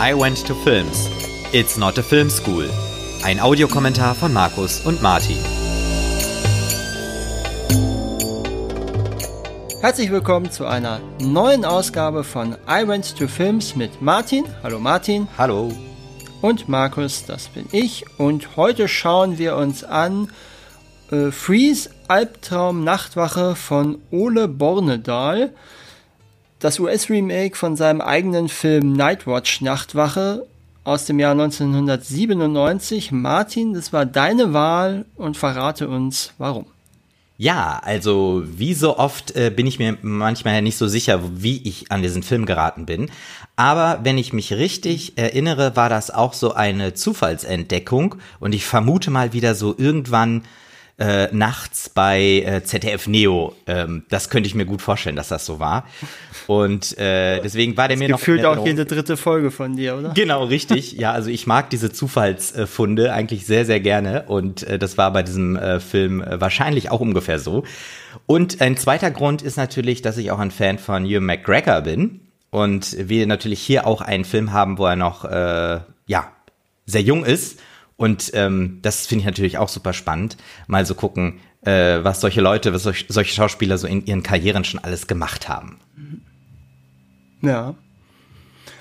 I Went to Films. It's not a film school. Ein Audiokommentar von Markus und Martin. Herzlich willkommen zu einer neuen Ausgabe von I Went to Films mit Martin. Hallo Martin. Hallo. Und Markus, das bin ich. Und heute schauen wir uns an äh, Freeze Albtraum Nachtwache von Ole Bornedal. Das US-Remake von seinem eigenen Film Nightwatch Nachtwache aus dem Jahr 1997. Martin, das war deine Wahl und verrate uns warum. Ja, also wie so oft äh, bin ich mir manchmal nicht so sicher, wie ich an diesen Film geraten bin. Aber wenn ich mich richtig erinnere, war das auch so eine Zufallsentdeckung und ich vermute mal wieder so irgendwann äh, nachts bei äh, ZDF Neo. Ähm, das könnte ich mir gut vorstellen, dass das so war. Und äh, deswegen war der mir noch. Gefühlt auch jede dritte Folge von dir, oder? Genau, richtig. Ja, also ich mag diese Zufallsfunde eigentlich sehr, sehr gerne. Und äh, das war bei diesem äh, Film äh, wahrscheinlich auch ungefähr so. Und ein zweiter Grund ist natürlich, dass ich auch ein Fan von Ewan McGregor bin. Und wir natürlich hier auch einen Film haben, wo er noch, äh, ja, sehr jung ist und ähm, das finde ich natürlich auch super spannend, mal so gucken, äh, was solche Leute, was solch, solche Schauspieler so in ihren Karrieren schon alles gemacht haben. Ja.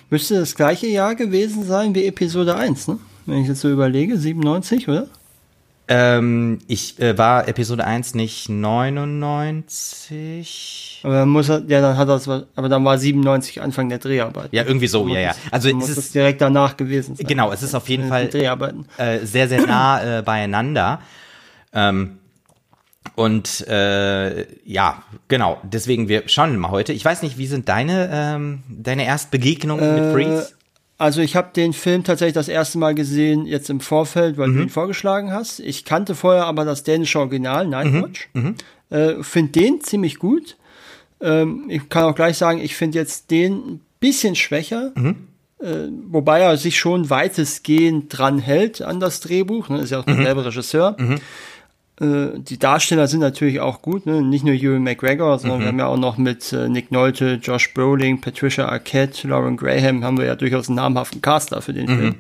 Müsste das gleiche Jahr gewesen sein wie Episode 1, ne? Wenn ich jetzt so überlege, 97, oder? Ähm, ich äh, war Episode 1 nicht 99. Aber dann muss er, ja, dann hat er es, aber dann war 97 Anfang der Dreharbeiten. Ja, irgendwie so, ja, ja. Also es muss ist direkt danach gewesen sein. Genau, es ist auf jeden Fall Dreharbeiten. Äh, sehr, sehr nah äh, beieinander. Ähm, und äh, ja, genau. Deswegen wir schauen mal heute. Ich weiß nicht, wie sind deine ähm, deine Erstbegegnungen äh, mit Freeze? Also ich habe den Film tatsächlich das erste Mal gesehen jetzt im Vorfeld, weil mhm. du ihn vorgeschlagen hast. Ich kannte vorher aber das dänische Original Nightwatch. Mhm. mhm. Äh, finde den ziemlich gut. Ähm, ich kann auch gleich sagen, ich finde jetzt den ein bisschen schwächer. Mhm. Äh, wobei er sich schon weitestgehend dran hält an das Drehbuch. Ne? Ist ja auch mhm. derselbe Regisseur. Mhm. Äh, die Darsteller sind natürlich auch gut, ne? nicht nur Ewan McGregor, sondern mhm. wir haben ja auch noch mit äh, Nick Nolte, Josh Brolin, Patricia Arquette, Lauren Graham, haben wir ja durchaus einen namhaften Caster für den mhm. Film.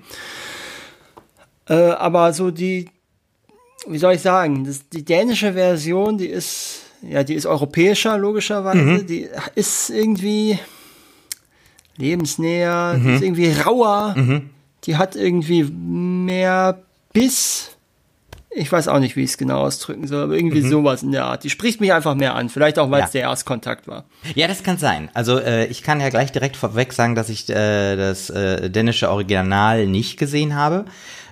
Äh, aber so die, wie soll ich sagen, das, die dänische Version, die ist, ja, die ist europäischer, logischerweise, mhm. die ist irgendwie lebensnäher, die ist mhm. irgendwie rauer, mhm. die hat irgendwie mehr Biss, ich weiß auch nicht, wie ich es genau ausdrücken soll, aber irgendwie mhm. sowas in der Art. Die spricht mich einfach mehr an. Vielleicht auch, weil es ja. der Erstkontakt war. Ja, das kann sein. Also äh, ich kann ja gleich direkt vorweg sagen, dass ich äh, das äh, dänische Original nicht gesehen habe.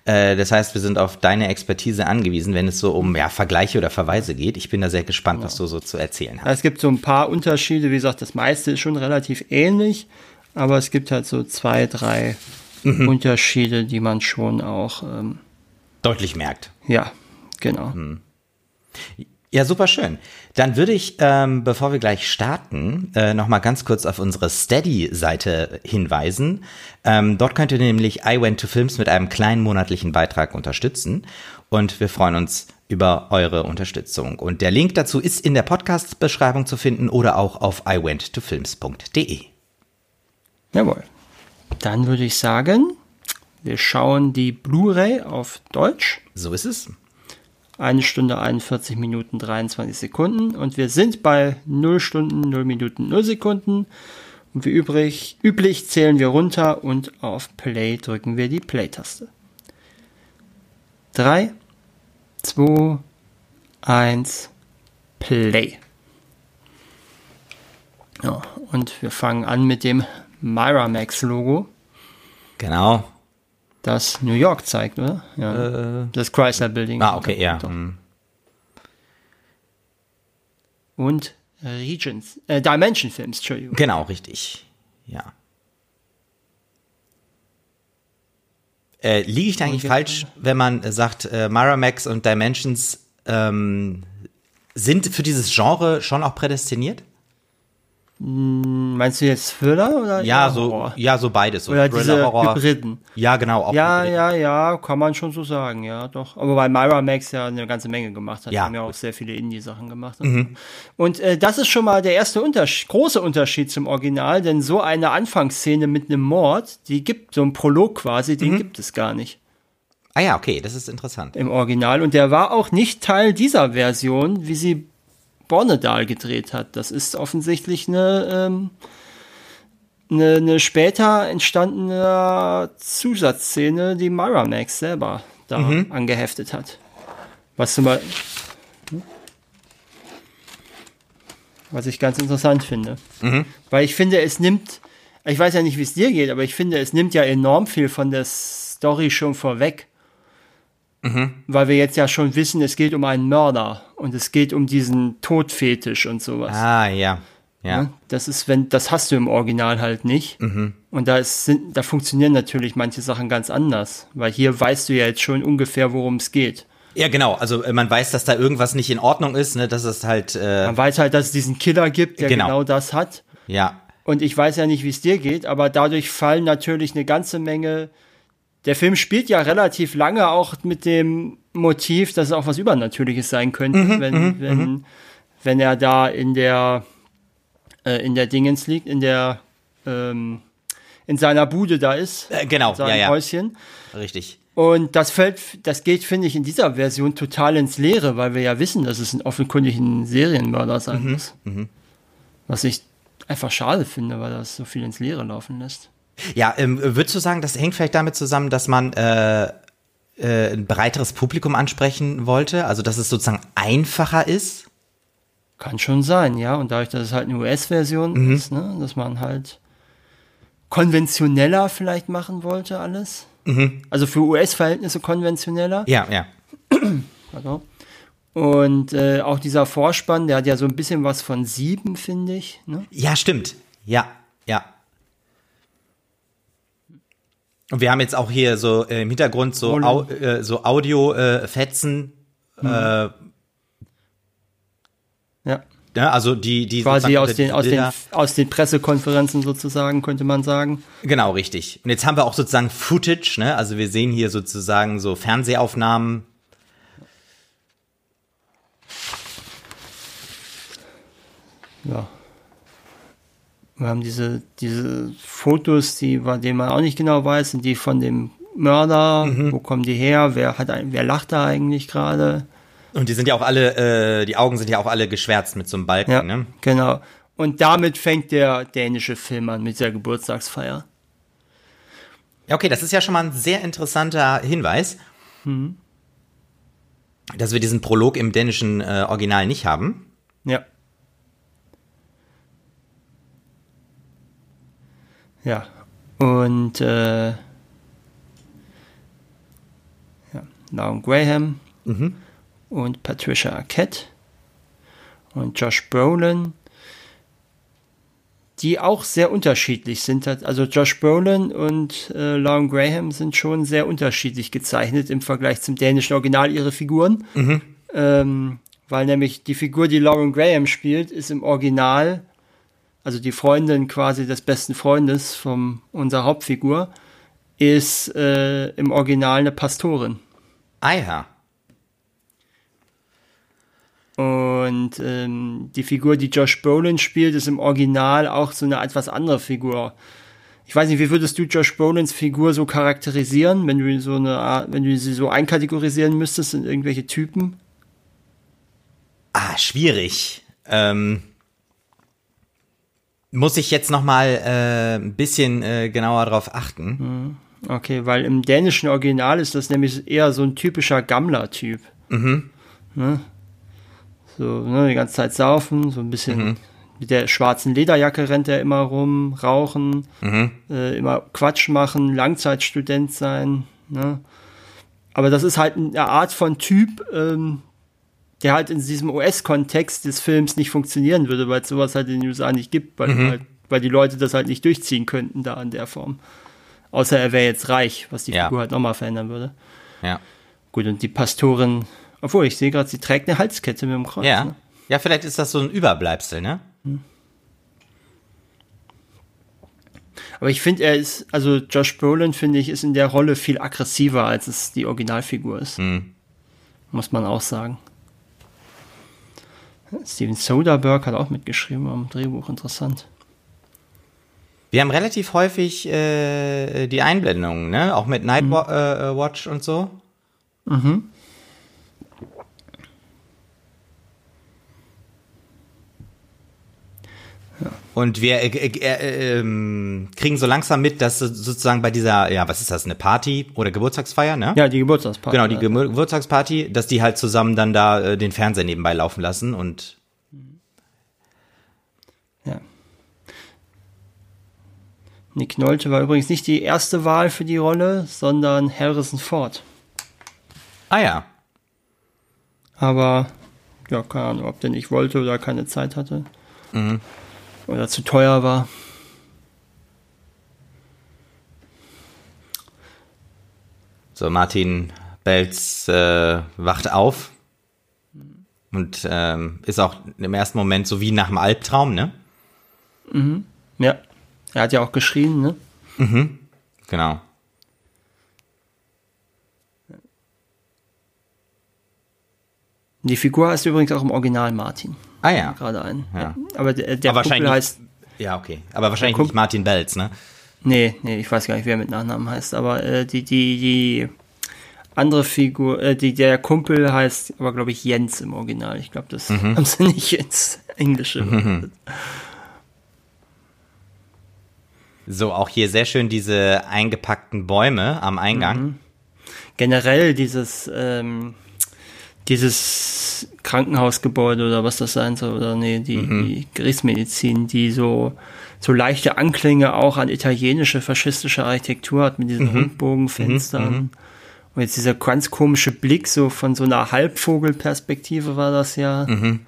Äh, das heißt, wir sind auf deine Expertise angewiesen, wenn es so um ja, Vergleiche oder Verweise geht. Ich bin da sehr gespannt, ja. was du so zu erzählen hast. Es gibt so ein paar Unterschiede. Wie gesagt, das meiste ist schon relativ ähnlich, aber es gibt halt so zwei, drei mhm. Unterschiede, die man schon auch ähm, deutlich merkt. Ja, genau. Hm. Ja, super schön. Dann würde ich, ähm, bevor wir gleich starten, äh, noch mal ganz kurz auf unsere Steady-Seite hinweisen. Ähm, dort könnt ihr nämlich I Went to Films mit einem kleinen monatlichen Beitrag unterstützen und wir freuen uns über eure Unterstützung. Und der Link dazu ist in der Podcast-Beschreibung zu finden oder auch auf iwenttofilms.de. Jawohl. Dann würde ich sagen, wir schauen die Blu-ray auf Deutsch. So ist es. Eine Stunde 41 Minuten 23 Sekunden und wir sind bei 0 Stunden 0 Minuten 0 Sekunden. Und wie übrig, üblich zählen wir runter und auf Play drücken wir die Play-Taste. 3, 2, 1, Play. Ja, und wir fangen an mit dem Miramax-Logo. Genau das New York zeigt, oder? Ja. Äh, das Chrysler Building. Ah, okay, ja. Mhm. Und Regions, äh, Dimension Films, Entschuldigung. Genau, richtig. Ja. Äh, liege ich da eigentlich falsch, wenn man sagt, äh, Miramax und Dimensions ähm, sind für dieses Genre schon auch prädestiniert? Meinst du jetzt Thriller oder Ja, eher so, Horror? ja, so beides. So Oder Thriller, diese Horror. Hybriden. Ja, genau. Auch Ja, Hybriden. ja, ja, kann man schon so sagen, ja, doch. Aber weil Myra Max ja eine ganze Menge gemacht hat, Ja. Haben ja auch sehr viele Indie-Sachen gemacht. Und, und äh, das ist schon mal der erste Unterschied, große Unterschied zum Original, denn so eine Anfangsszene mit einem Mord, die gibt so ein Prolog quasi, den gibt es gar nicht Ah ja, okay, das ist interessant. im Original. Und der war auch nicht Teil dieser Version, wie sie Bornedal gedreht hat. Das ist offensichtlich eine, ähm, eine, eine später entstandene Zusatzszene, die Myra Max selber da angeheftet hat. Was zum Beispiel, was ich ganz interessant finde. Weil ich finde, es nimmt, ich weiß ja nicht, wie es dir geht, aber ich finde, es nimmt ja enorm viel von der Story schon vorweg. Weil wir jetzt ja schon wissen, es geht um einen Mörder und es geht um diesen Todfetisch und sowas. Ah, ja. Ja. Ne? Das ist, wenn, das hast du im Original halt nicht. Und da ist, sind, da funktionieren natürlich manche Sachen ganz anders. Weil hier weißt du ja jetzt schon ungefähr, worum es geht. Ja, genau. Also äh, man weiß, dass da irgendwas nicht in Ordnung ist, ne? dass es halt, äh, Man weiß halt, dass es diesen Killer gibt, der Genau. genau, das hat. ja. Und ich weiß ja nicht, wie es dir geht, aber dadurch fallen natürlich eine ganze Menge. Der Film spielt ja relativ lange auch mit dem Motiv, dass es auch was Übernatürliches sein könnte, wenn, wenn, wenn er da in der, äh, in der Dingens liegt, in der, ähm, in seiner Bude da ist, Äh, genau, in seinem ja, ja. Häuschen. Richtig. Und das fällt, das geht, finde ich, in dieser Version total ins Leere, weil wir ja wissen, dass es ein offenkundig ein Serienmörder sein Mhm, muss. Was ich einfach schade finde, weil das so viel ins Leere laufen lässt. Ja, ähm, würdest du sagen, das hängt vielleicht damit zusammen, dass man äh, äh, ein breiteres Publikum ansprechen wollte? Also, dass es sozusagen einfacher ist? Kann schon sein, ja. Und dadurch, dass es halt eine US-Version Mhm. ist, ne, dass man halt konventioneller vielleicht machen wollte alles. Also für US-Verhältnisse konventioneller. Ja, ja. Pardon. Und äh, auch dieser Vorspann, der hat ja so ein bisschen was von sieben, finde ich. Ne? Ja, stimmt. Ja, ja. Und wir haben jetzt auch hier so äh, im Hintergrund so, Roland. Au, äh, so Audio-Fetzen. Äh, Ja. ne, also die, die Quasi aus den, aus, den, aus den Pressekonferenzen sozusagen, könnte man sagen. Genau, richtig. Und jetzt haben wir auch sozusagen Footage, ne? Also wir sehen hier sozusagen so Fernsehaufnahmen. Ja. Wir haben diese, diese Fotos, die, bei denen man auch nicht genau weiß, sind die von dem Mörder, Mhm. wo kommen die her, wer hat ein, wer lacht da eigentlich gerade? Und die sind ja auch alle, äh, die Augen sind ja auch alle geschwärzt mit so einem Balken, Ja, ne? genau. Und damit fängt der dänische Film an mit der Geburtstagsfeier. Ja, okay, das ist ja schon mal ein sehr interessanter Hinweis. Mhm. Dass wir diesen Prolog im dänischen äh, Original nicht haben. Ja. Ja. Und äh, ja, Lauren Graham und Patricia Arquette und Josh Brolin, die auch sehr unterschiedlich sind. Also Josh Brolin und äh, Lauren Graham sind schon sehr unterschiedlich gezeichnet im Vergleich zum dänischen Original ihre Figuren. Ähm, weil nämlich die Figur, die Lauren Graham spielt, ist im Original, also die Freundin quasi des besten Freundes von unserer Hauptfigur, ist äh, im Original eine Pastorin. Ah ja. Und ähm, die Figur, die Josh Brolin spielt, ist im Original auch so eine etwas andere Figur. Ich weiß nicht, wie würdest du Josh Brolins Figur so charakterisieren, wenn du so eine Art, wenn du sie so einkategorisieren müsstest in irgendwelche Typen? Ah, schwierig. Ähm, muss ich jetzt noch mal äh, ein bisschen äh, genauer drauf achten. Okay, weil im dänischen Original ist das nämlich eher so ein typischer Gammler-Typ. Ne? So, ne, die ganze Zeit saufen, so ein bisschen mit der schwarzen Lederjacke rennt er immer rum, rauchen, äh, immer Quatsch machen, Langzeitstudent sein. Ne? Aber das ist halt eine Art von Typ, ähm, der halt in diesem US-Kontext des Films nicht funktionieren würde, weil es sowas halt in den USA nicht gibt, weil, halt, weil die Leute das halt nicht durchziehen könnten da in der Form. Außer er wäre jetzt reich, was die Ja. Figur halt nochmal verändern würde. Ja. Gut, und die Pastorin, obwohl ich sehe gerade, sie trägt eine Halskette mit dem Kreuz. Ja. Ne? Ja, vielleicht ist das so ein Überbleibsel, ne? Aber ich finde, er ist, also Josh Brolin, finde ich, ist in der Rolle viel aggressiver, als es die Originalfigur ist. Mhm. Muss man auch sagen. Steven Soderbergh hat auch mitgeschrieben am Drehbuch, interessant. Wir haben relativ häufig äh, die Einblendungen, ne? Auch mit Nightwatch mhm. äh, und so. Mhm. Und wir äh, äh, äh, ähm, kriegen so langsam mit, dass sozusagen bei dieser, ja, was ist das, eine Party oder Geburtstagsfeier, ne? Ja, die Geburtstagsparty. Genau, die Ge Geburtstagsparty, dass die halt zusammen dann da äh, den Fernseher nebenbei laufen lassen und ja. Nick Nolte war übrigens nicht die erste Wahl für die Rolle, sondern Harrison Ford. Ah ja. Aber, ja, keine Ahnung, ob der nicht wollte oder keine Zeit hatte. Mhm oder zu teuer war. So, Martin Belz äh, wacht auf und ähm, ist auch im ersten Moment so wie nach einem Albtraum, ne? Mhm. Ja. Er hat ja auch geschrien, ne? Mhm. Genau. Die Figur heißt übrigens auch im Original Martin. Ah ja. Gerade ein. Ja. Aber der, der Aber Kumpel heißt. Ja, okay. Aber wahrscheinlich nicht Martin Belz, ne? Nee, nee, ich weiß gar nicht, wer mit Nachnamen heißt. Aber äh, die, die, die andere Figur, äh, die, der Kumpel heißt aber, glaube ich, Jens im Original. Ich glaube, das mhm. haben sie nicht ins Englische. Mhm. So, auch hier sehr schön diese eingepackten Bäume am Eingang. Mhm. Generell dieses, ähm, dieses Krankenhausgebäude oder was das sein soll, oder nee, die, mhm. die Gerichtsmedizin, die so, so leichte Anklänge auch an italienische faschistische Architektur hat mit diesen mhm. Rundbogenfenstern. Mhm. Und jetzt dieser ganz komische Blick, so von so einer Halbvogelperspektive war das ja. Mhm.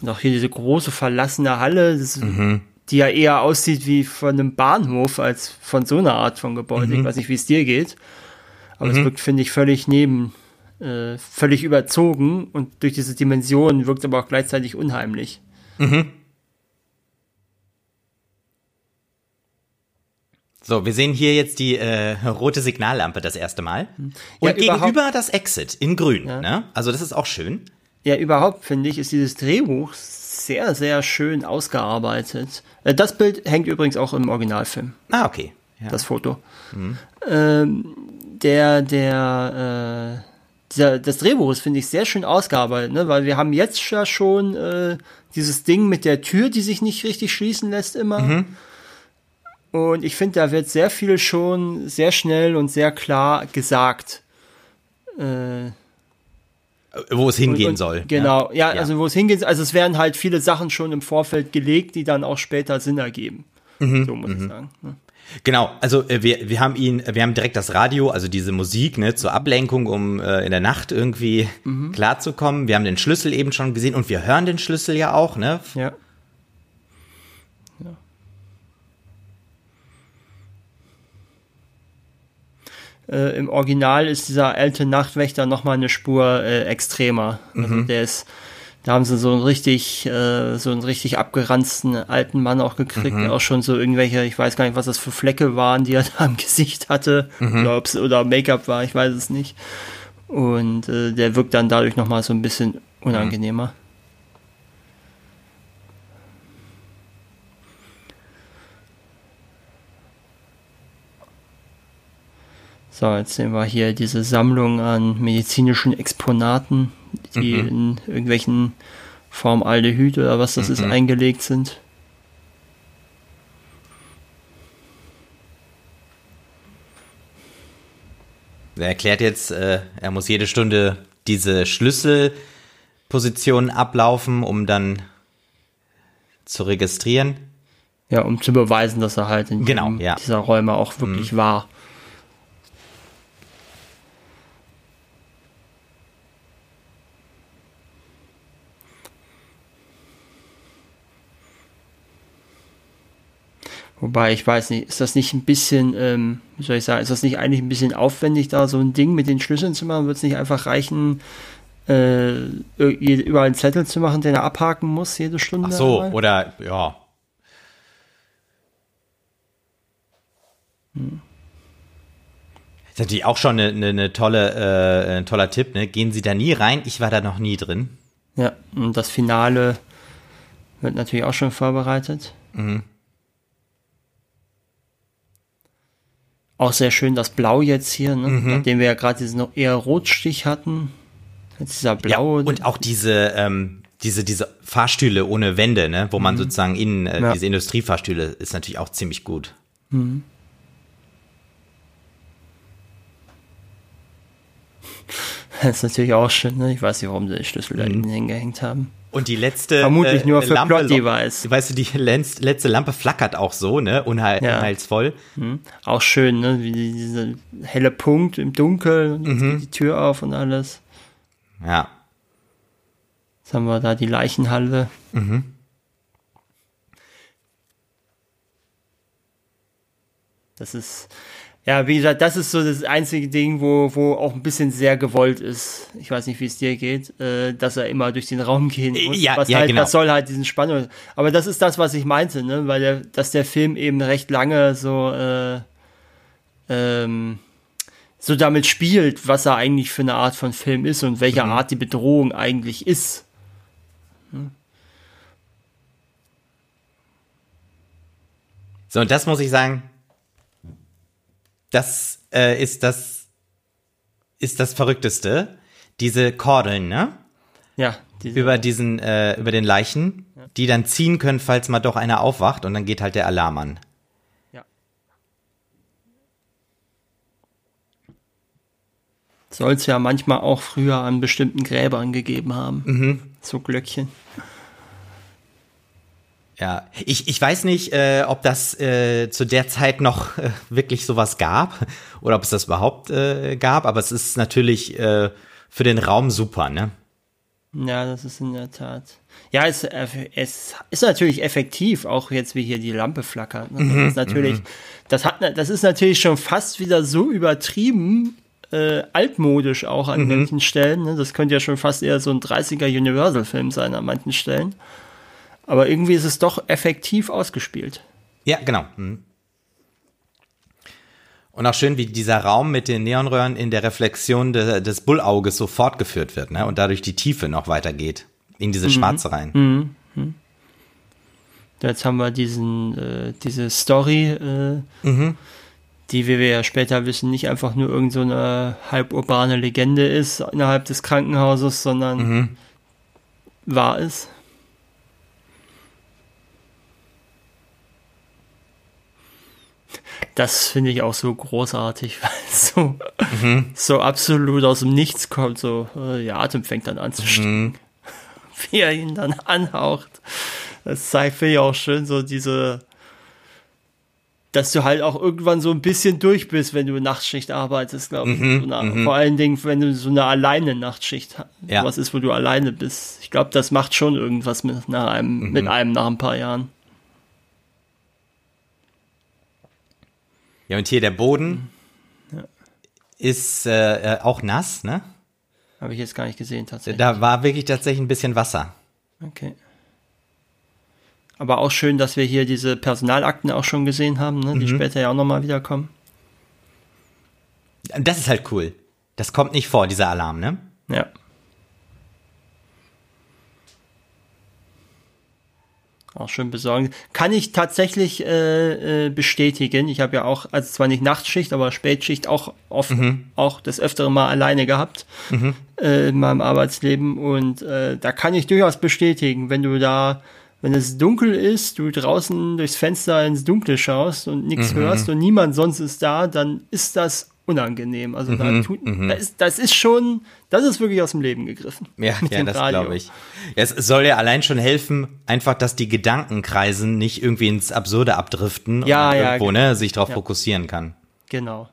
Und auch hier diese große verlassene Halle, das, mhm. die ja eher aussieht wie von einem Bahnhof als von so einer Art von Gebäude. Ich mhm. weiß nicht, wie es dir geht. Aber es wirkt, finde ich, völlig neben, äh, völlig überzogen und durch diese Dimensionen wirkt aber auch gleichzeitig unheimlich. Mhm. So, wir sehen hier jetzt die äh, rote Signallampe das erste Mal. Mhm. Und ja, gegenüber das Exit in grün. Ja. Ne? Also das ist auch schön. Ja, überhaupt finde ich, ist dieses Drehbuch sehr, sehr schön ausgearbeitet. Äh, das Bild hängt übrigens auch im Originalfilm. Ah, okay. Ja. Das Foto. Mhm. Ähm, der, der, äh, dieser, das Drehbuch ist, finde ich, sehr schön ausgearbeitet, ne? weil wir haben jetzt ja schon äh, dieses Ding mit der Tür, die sich nicht richtig schließen lässt immer. Mhm. Und ich finde, da wird sehr viel schon sehr schnell und sehr klar gesagt. Äh, wo es hingehen und, und, soll. Genau, ja, ja, also wo es hingehen soll. Also es werden halt viele Sachen schon im Vorfeld gelegt, die dann auch später Sinn ergeben. Mhm. So muss mhm. ich sagen. Ne? Genau, also äh, wir, wir haben ihn, wir haben direkt das Radio, also diese Musik, ne, zur Ablenkung, um äh, in der Nacht irgendwie mhm. klarzukommen. Wir haben den Schlüssel eben schon gesehen und wir hören den Schlüssel ja auch, ne? Ja. ja. Äh, Im Original ist dieser alte Nachtwächter noch mal eine Spur äh, extremer. Also mhm. der ist da haben sie so einen richtig, äh, so einen richtig abgeranzten alten Mann auch gekriegt, mhm. der auch schon so irgendwelche, ich weiß gar nicht, was das für Flecke waren, die er da im Gesicht hatte, mhm. oder, ob's, oder Make-up war, ich weiß es nicht. Und äh, der wirkt dann dadurch nochmal so ein bisschen unangenehmer. Mhm. So, jetzt sehen wir hier diese Sammlung an medizinischen Exponaten, die mhm. in irgendwelchen Formaldehyd oder was das mhm. ist eingelegt sind. Er erklärt jetzt, äh, er muss jede Stunde diese Schlüsselpositionen ablaufen, um dann zu registrieren. Ja, um zu beweisen, dass er halt in genau, ja. dieser Räume auch wirklich mhm. war. Wobei, ich weiß nicht, ist das nicht ein bisschen, ähm, wie soll ich sagen, ist das nicht eigentlich ein bisschen aufwendig, da so ein Ding mit den Schlüsseln zu machen? Wird es nicht einfach reichen, äh, überall einen Zettel zu machen, den er abhaken muss, jede Stunde? Ach so, einmal? oder, ja. Hm. ist natürlich auch schon eine, eine, eine tolle, äh, ein toller Tipp, ne? Gehen Sie da nie rein, ich war da noch nie drin. Ja, und das Finale wird natürlich auch schon vorbereitet. Mhm. Auch sehr schön das Blau jetzt hier, ne? mhm. nachdem wir ja gerade diesen noch eher Rotstich hatten. Jetzt dieser blaue. Ja, und auch diese, ähm, diese, diese Fahrstühle ohne Wände, ne? wo man mhm. sozusagen innen, äh, ja. diese Industriefahrstühle, ist natürlich auch ziemlich gut. Mhm. Das ist natürlich auch schön, ne? Ich weiß nicht, warum sie den Schlüssel da mhm. hingehängt haben. Und die letzte Vermutlich äh, nur für Lampe, Plot-Device. Weißt du, die letzte Lampe flackert auch so, ne? Unheil, ja. Unheilsvoll. Mhm. Auch schön, ne? Wie dieser helle Punkt im Dunkeln, mhm. die Tür auf und alles. Ja. Jetzt haben wir da die Leichenhalle. Mhm. Das ist, ja, wie gesagt, das ist so das einzige Ding, wo, wo auch ein bisschen sehr gewollt ist. Ich weiß nicht, wie es dir geht, äh, dass er immer durch den Raum gehen muss. Ja, was ja, halt, genau. Das soll halt diesen Spannung. Aber das ist das, was ich meinte, ne? Weil der, dass der Film eben recht lange so, äh, ähm, so damit spielt, was er eigentlich für eine Art von Film ist und welche mhm. Art die Bedrohung eigentlich ist. Hm? So, und das muss ich sagen, das äh, ist das ist das Verrückteste. Diese Kordeln, ne? Ja. Diese über diesen, äh, über den Leichen, ja. die dann ziehen können, falls mal doch einer aufwacht und dann geht halt der Alarm an. Ja. Soll es ja manchmal auch früher an bestimmten Gräbern gegeben haben. Mhm. So Glöckchen. Ja, ich, ich weiß nicht, äh, ob das äh, zu der Zeit noch äh, wirklich sowas gab oder ob es das überhaupt äh, gab, aber es ist natürlich äh, für den Raum super, ne? Ja, das ist in der Tat. Ja, es, äh, es ist natürlich effektiv, auch jetzt wie hier die Lampe flackert. Ne? Das mhm, ist natürlich, mhm. das hat, das ist natürlich schon fast wieder so übertrieben, äh, altmodisch auch an mhm. manchen Stellen. Ne? Das könnte ja schon fast eher so ein 30er Universal-Film sein an manchen Stellen. Aber irgendwie ist es doch effektiv ausgespielt. Ja, genau. Mhm. Und auch schön, wie dieser Raum mit den Neonröhren in der Reflexion de, des Bullauges so fortgeführt wird, ne? Und dadurch die Tiefe noch weitergeht. In diese mhm. Schwarze rein. Mhm. Mhm. Jetzt haben wir diesen, äh, diese Story, äh, mhm. die, wie wir ja später wissen, nicht einfach nur irgendeine so halburbane Legende ist innerhalb des Krankenhauses, sondern wahr ist. Das finde ich auch so großartig, weil es so, mhm. so absolut aus dem Nichts kommt. So, äh, der Atem fängt dann an zu stinken. Mhm. Wie er ihn dann anhaucht. Das zeigt, finde ich auch schön, so diese, dass du halt auch irgendwann so ein bisschen durch bist, wenn du Nachtschicht arbeitest, glaube ich. Mhm, so mhm. Vor allen Dingen, wenn du so eine alleine Nachtschicht hast. Ja. Was ist, wo du alleine bist. Ich glaube, das macht schon irgendwas mit, nach einem, mhm. mit einem nach ein paar Jahren. Ja, und hier der Boden ja. ist äh, äh, auch nass, ne? Habe ich jetzt gar nicht gesehen, tatsächlich. Da war wirklich tatsächlich ein bisschen Wasser. Okay. Aber auch schön, dass wir hier diese Personalakten auch schon gesehen haben, ne? die mhm. später ja auch nochmal wiederkommen. Das ist halt cool. Das kommt nicht vor, dieser Alarm, ne? Ja. Auch schön besorgen. Kann ich tatsächlich äh, äh, bestätigen. Ich habe ja auch, also zwar nicht Nachtschicht, aber Spätschicht auch oft, mhm. auch das öftere Mal alleine gehabt mhm. äh, in meinem Arbeitsleben. Und äh, da kann ich durchaus bestätigen, wenn du da, wenn es dunkel ist, du draußen durchs Fenster ins Dunkle schaust und nichts mhm. hörst und niemand sonst ist da, dann ist das unangenehm. Also mhm, da tut, mhm. das, ist, das ist schon, das ist wirklich aus dem Leben gegriffen. Ja, ja das glaube ich. Es soll ja allein schon helfen, einfach, dass die Gedanken kreisen, nicht irgendwie ins Absurde abdriften ja, und ja, irgendwo, genau. ne, sich darauf ja. fokussieren kann. Genau.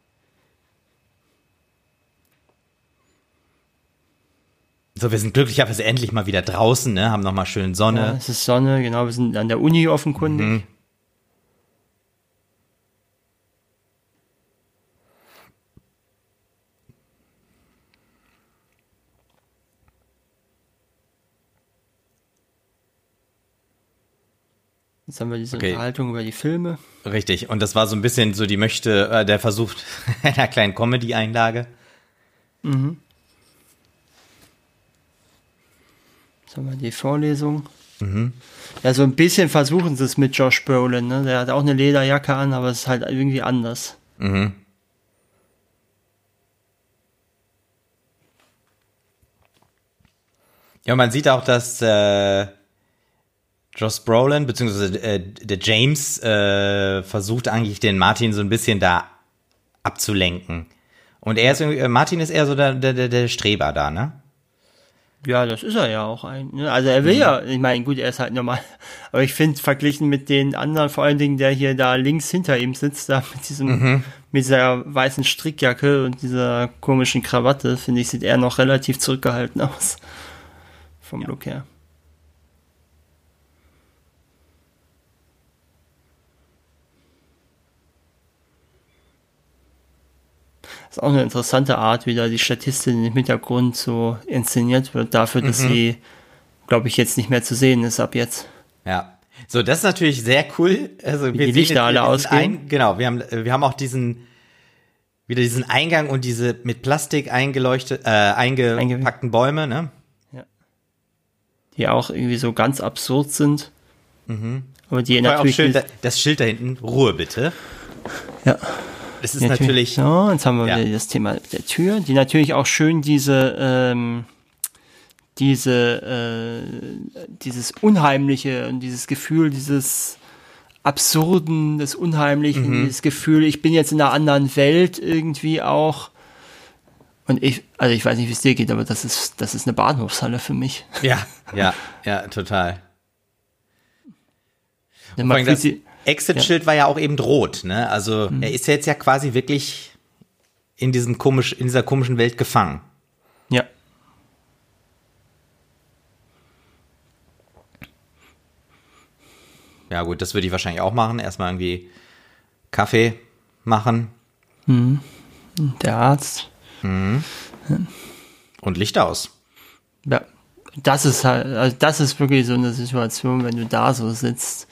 So, wir sind glücklicherweise endlich mal wieder draußen, ne, haben nochmal schön Sonne. Ja, es ist Sonne, genau, wir sind an der Uni offenkundig. Mhm. Jetzt haben wir diese okay. Unterhaltung über die Filme. Richtig. Und das war so ein bisschen so die möchte, äh, der versucht einer kleinen Comedy-Einlage. Mhm. Jetzt haben wir die Vorlesung. Mhm. Ja, so ein bisschen versuchen sie es mit Josh Brolin. Ne? Der hat auch eine Lederjacke an, aber es ist halt irgendwie anders. Mhm. Ja, man sieht auch, dass äh, Josh Brolin beziehungsweise äh, der James äh, versucht eigentlich den Martin so ein bisschen da abzulenken. Und er ist irgendwie, äh, Martin ist eher so der, der, der Streber da, ne? Ja, das ist er ja auch ein. Ne? Also er will mhm. ja, ich meine, gut, er ist halt normal. Aber ich finde, verglichen mit den anderen, vor allen Dingen, der hier da links hinter ihm sitzt, da mit diesem, mhm. mit dieser weißen Strickjacke und dieser komischen Krawatte, finde ich, sieht er noch relativ zurückgehalten aus. Vom ja. Look her. Ist auch eine interessante Art, wie da die Statistin im Hintergrund so inszeniert wird, dafür, dass mhm. sie, glaube ich, jetzt nicht mehr zu sehen ist ab jetzt. Ja. So, das ist natürlich sehr cool. Also wie wir die Lichter alle ausgehen. Ein, genau, wir haben, wir haben auch diesen, wieder diesen Eingang und diese mit Plastik eingeleuchtet, äh, eingepackten Bäume, ne? Ja. Die auch irgendwie so ganz absurd sind. Mhm. Aber die natürlich. Schild, das Schild da hinten, Ruhe bitte. Ja. Es ist natürlich. So, jetzt haben wir ja. das Thema der Tür, die natürlich auch schön diese, ähm, diese, äh, dieses Unheimliche und dieses Gefühl, dieses Absurden, des Unheimlichen, mhm. dieses Gefühl, ich bin jetzt in einer anderen Welt irgendwie auch. Und ich, also ich weiß nicht, wie es dir geht, aber das ist, das ist eine Bahnhofshalle für mich. Ja, ja, ja, total. Man fühlt sie, Exit-Schild ja. war ja auch eben rot, ne? Also mhm. er ist jetzt ja quasi wirklich in diesem komisch, in dieser komischen Welt gefangen. Ja. Ja, gut, das würde ich wahrscheinlich auch machen. Erstmal irgendwie Kaffee machen. Mhm. Der Arzt. Mhm. Und Licht aus. Ja, das ist halt, also das ist wirklich so eine Situation, wenn du da so sitzt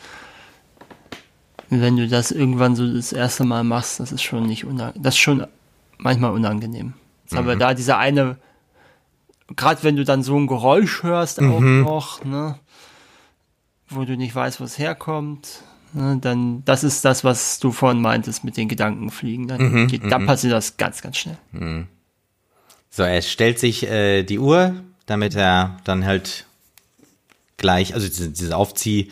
wenn du das irgendwann so das erste Mal machst, das ist schon nicht unangenehm. Das ist schon manchmal unangenehm. Mhm. haben wir da diese eine, gerade wenn du dann so ein Geräusch hörst auch mhm. noch, ne, wo du nicht weißt, wo es herkommt, ne, dann, das ist das, was du vorhin meintest mit den Gedankenfliegen. Dann mhm. geht, da mhm. passiert das ganz, ganz schnell. Mhm. So, er stellt sich äh, die Uhr, damit er dann halt gleich, also diese, diese Aufzieh-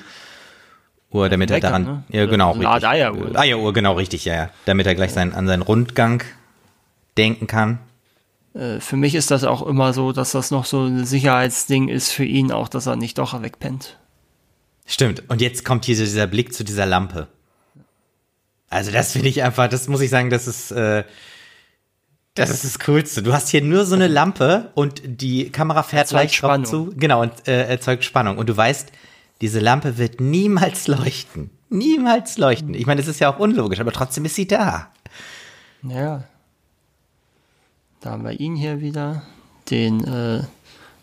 Uhr, damit er daran, ne? ja genau, so richtig. Eieruhr. Äh, Eieruhr, genau, richtig, ja, ja. Damit er gleich sein, an seinen Rundgang denken kann. Äh, für mich ist das auch immer so, dass das noch so ein Sicherheitsding ist für ihn auch, dass er nicht doch wegpennt. Stimmt. Und jetzt kommt hier dieser Blick zu dieser Lampe. Also das finde ich einfach, das muss ich sagen, das ist, äh, das ist das Coolste. Du hast hier nur so eine Lampe und die Kamera fährt leicht drauf zu. Genau, und äh, erzeugt Spannung. Und du weißt, diese Lampe wird niemals leuchten. Niemals leuchten. Ich meine, es ist ja auch unlogisch, aber trotzdem ist sie da. Ja. Da haben wir ihn hier wieder. Den, äh,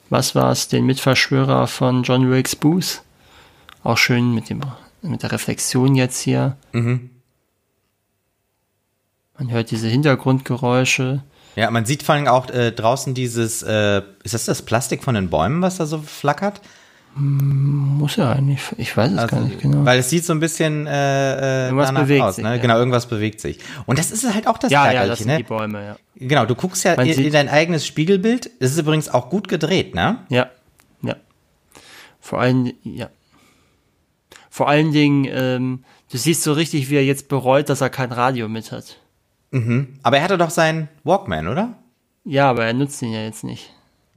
was war's? Den Mitverschwörer von John Wilkes Booth. Auch schön mit dem, mit der Reflexion jetzt hier. Mhm. Man hört diese Hintergrundgeräusche. Ja, man sieht vor allem auch äh, draußen dieses, äh, ist das das Plastik von den Bäumen, was da so flackert? Muss ja eigentlich, ich weiß es also, gar nicht genau. Weil es sieht so ein bisschen äh, äh irgendwas bewegt aus, sich, ne? Ja. Genau, irgendwas bewegt sich. Und das ist halt auch das ja, ja, das sind ne? die Bäume, ja. Genau, du guckst ja in, in, dein eigenes Spiegelbild. Das ist übrigens auch gut gedreht, ne? Ja, ja. Vor allem, ja. Vor allen Dingen, ähm, du siehst so richtig, wie er jetzt bereut, dass er kein Radio mit hat. Mhm. Aber er hatte doch seinen Walkman, oder? Ja, aber er nutzt ihn ja jetzt nicht.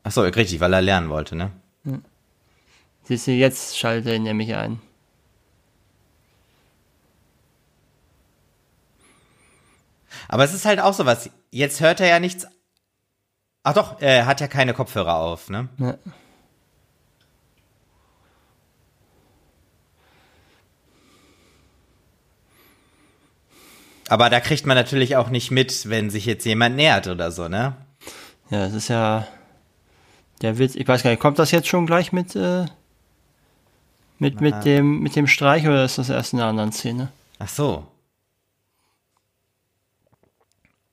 Ach so, richtig, weil er lernen wollte, ne? Siehst du, jetzt schalte ihn nämlich ein. Aber es ist halt auch so was. Jetzt hört er ja nichts. Ach doch, er hat ja keine Kopfhörer auf, ne? Ja. Aber da kriegt man natürlich auch nicht mit, wenn sich jetzt jemand nähert oder so, ne? Ja, es ist ja der Witz. Ich weiß gar nicht, kommt das jetzt schon gleich mit äh, Mit, mit, dem, mit dem Streich oder ist das erst in einer anderen Szene? Ach so.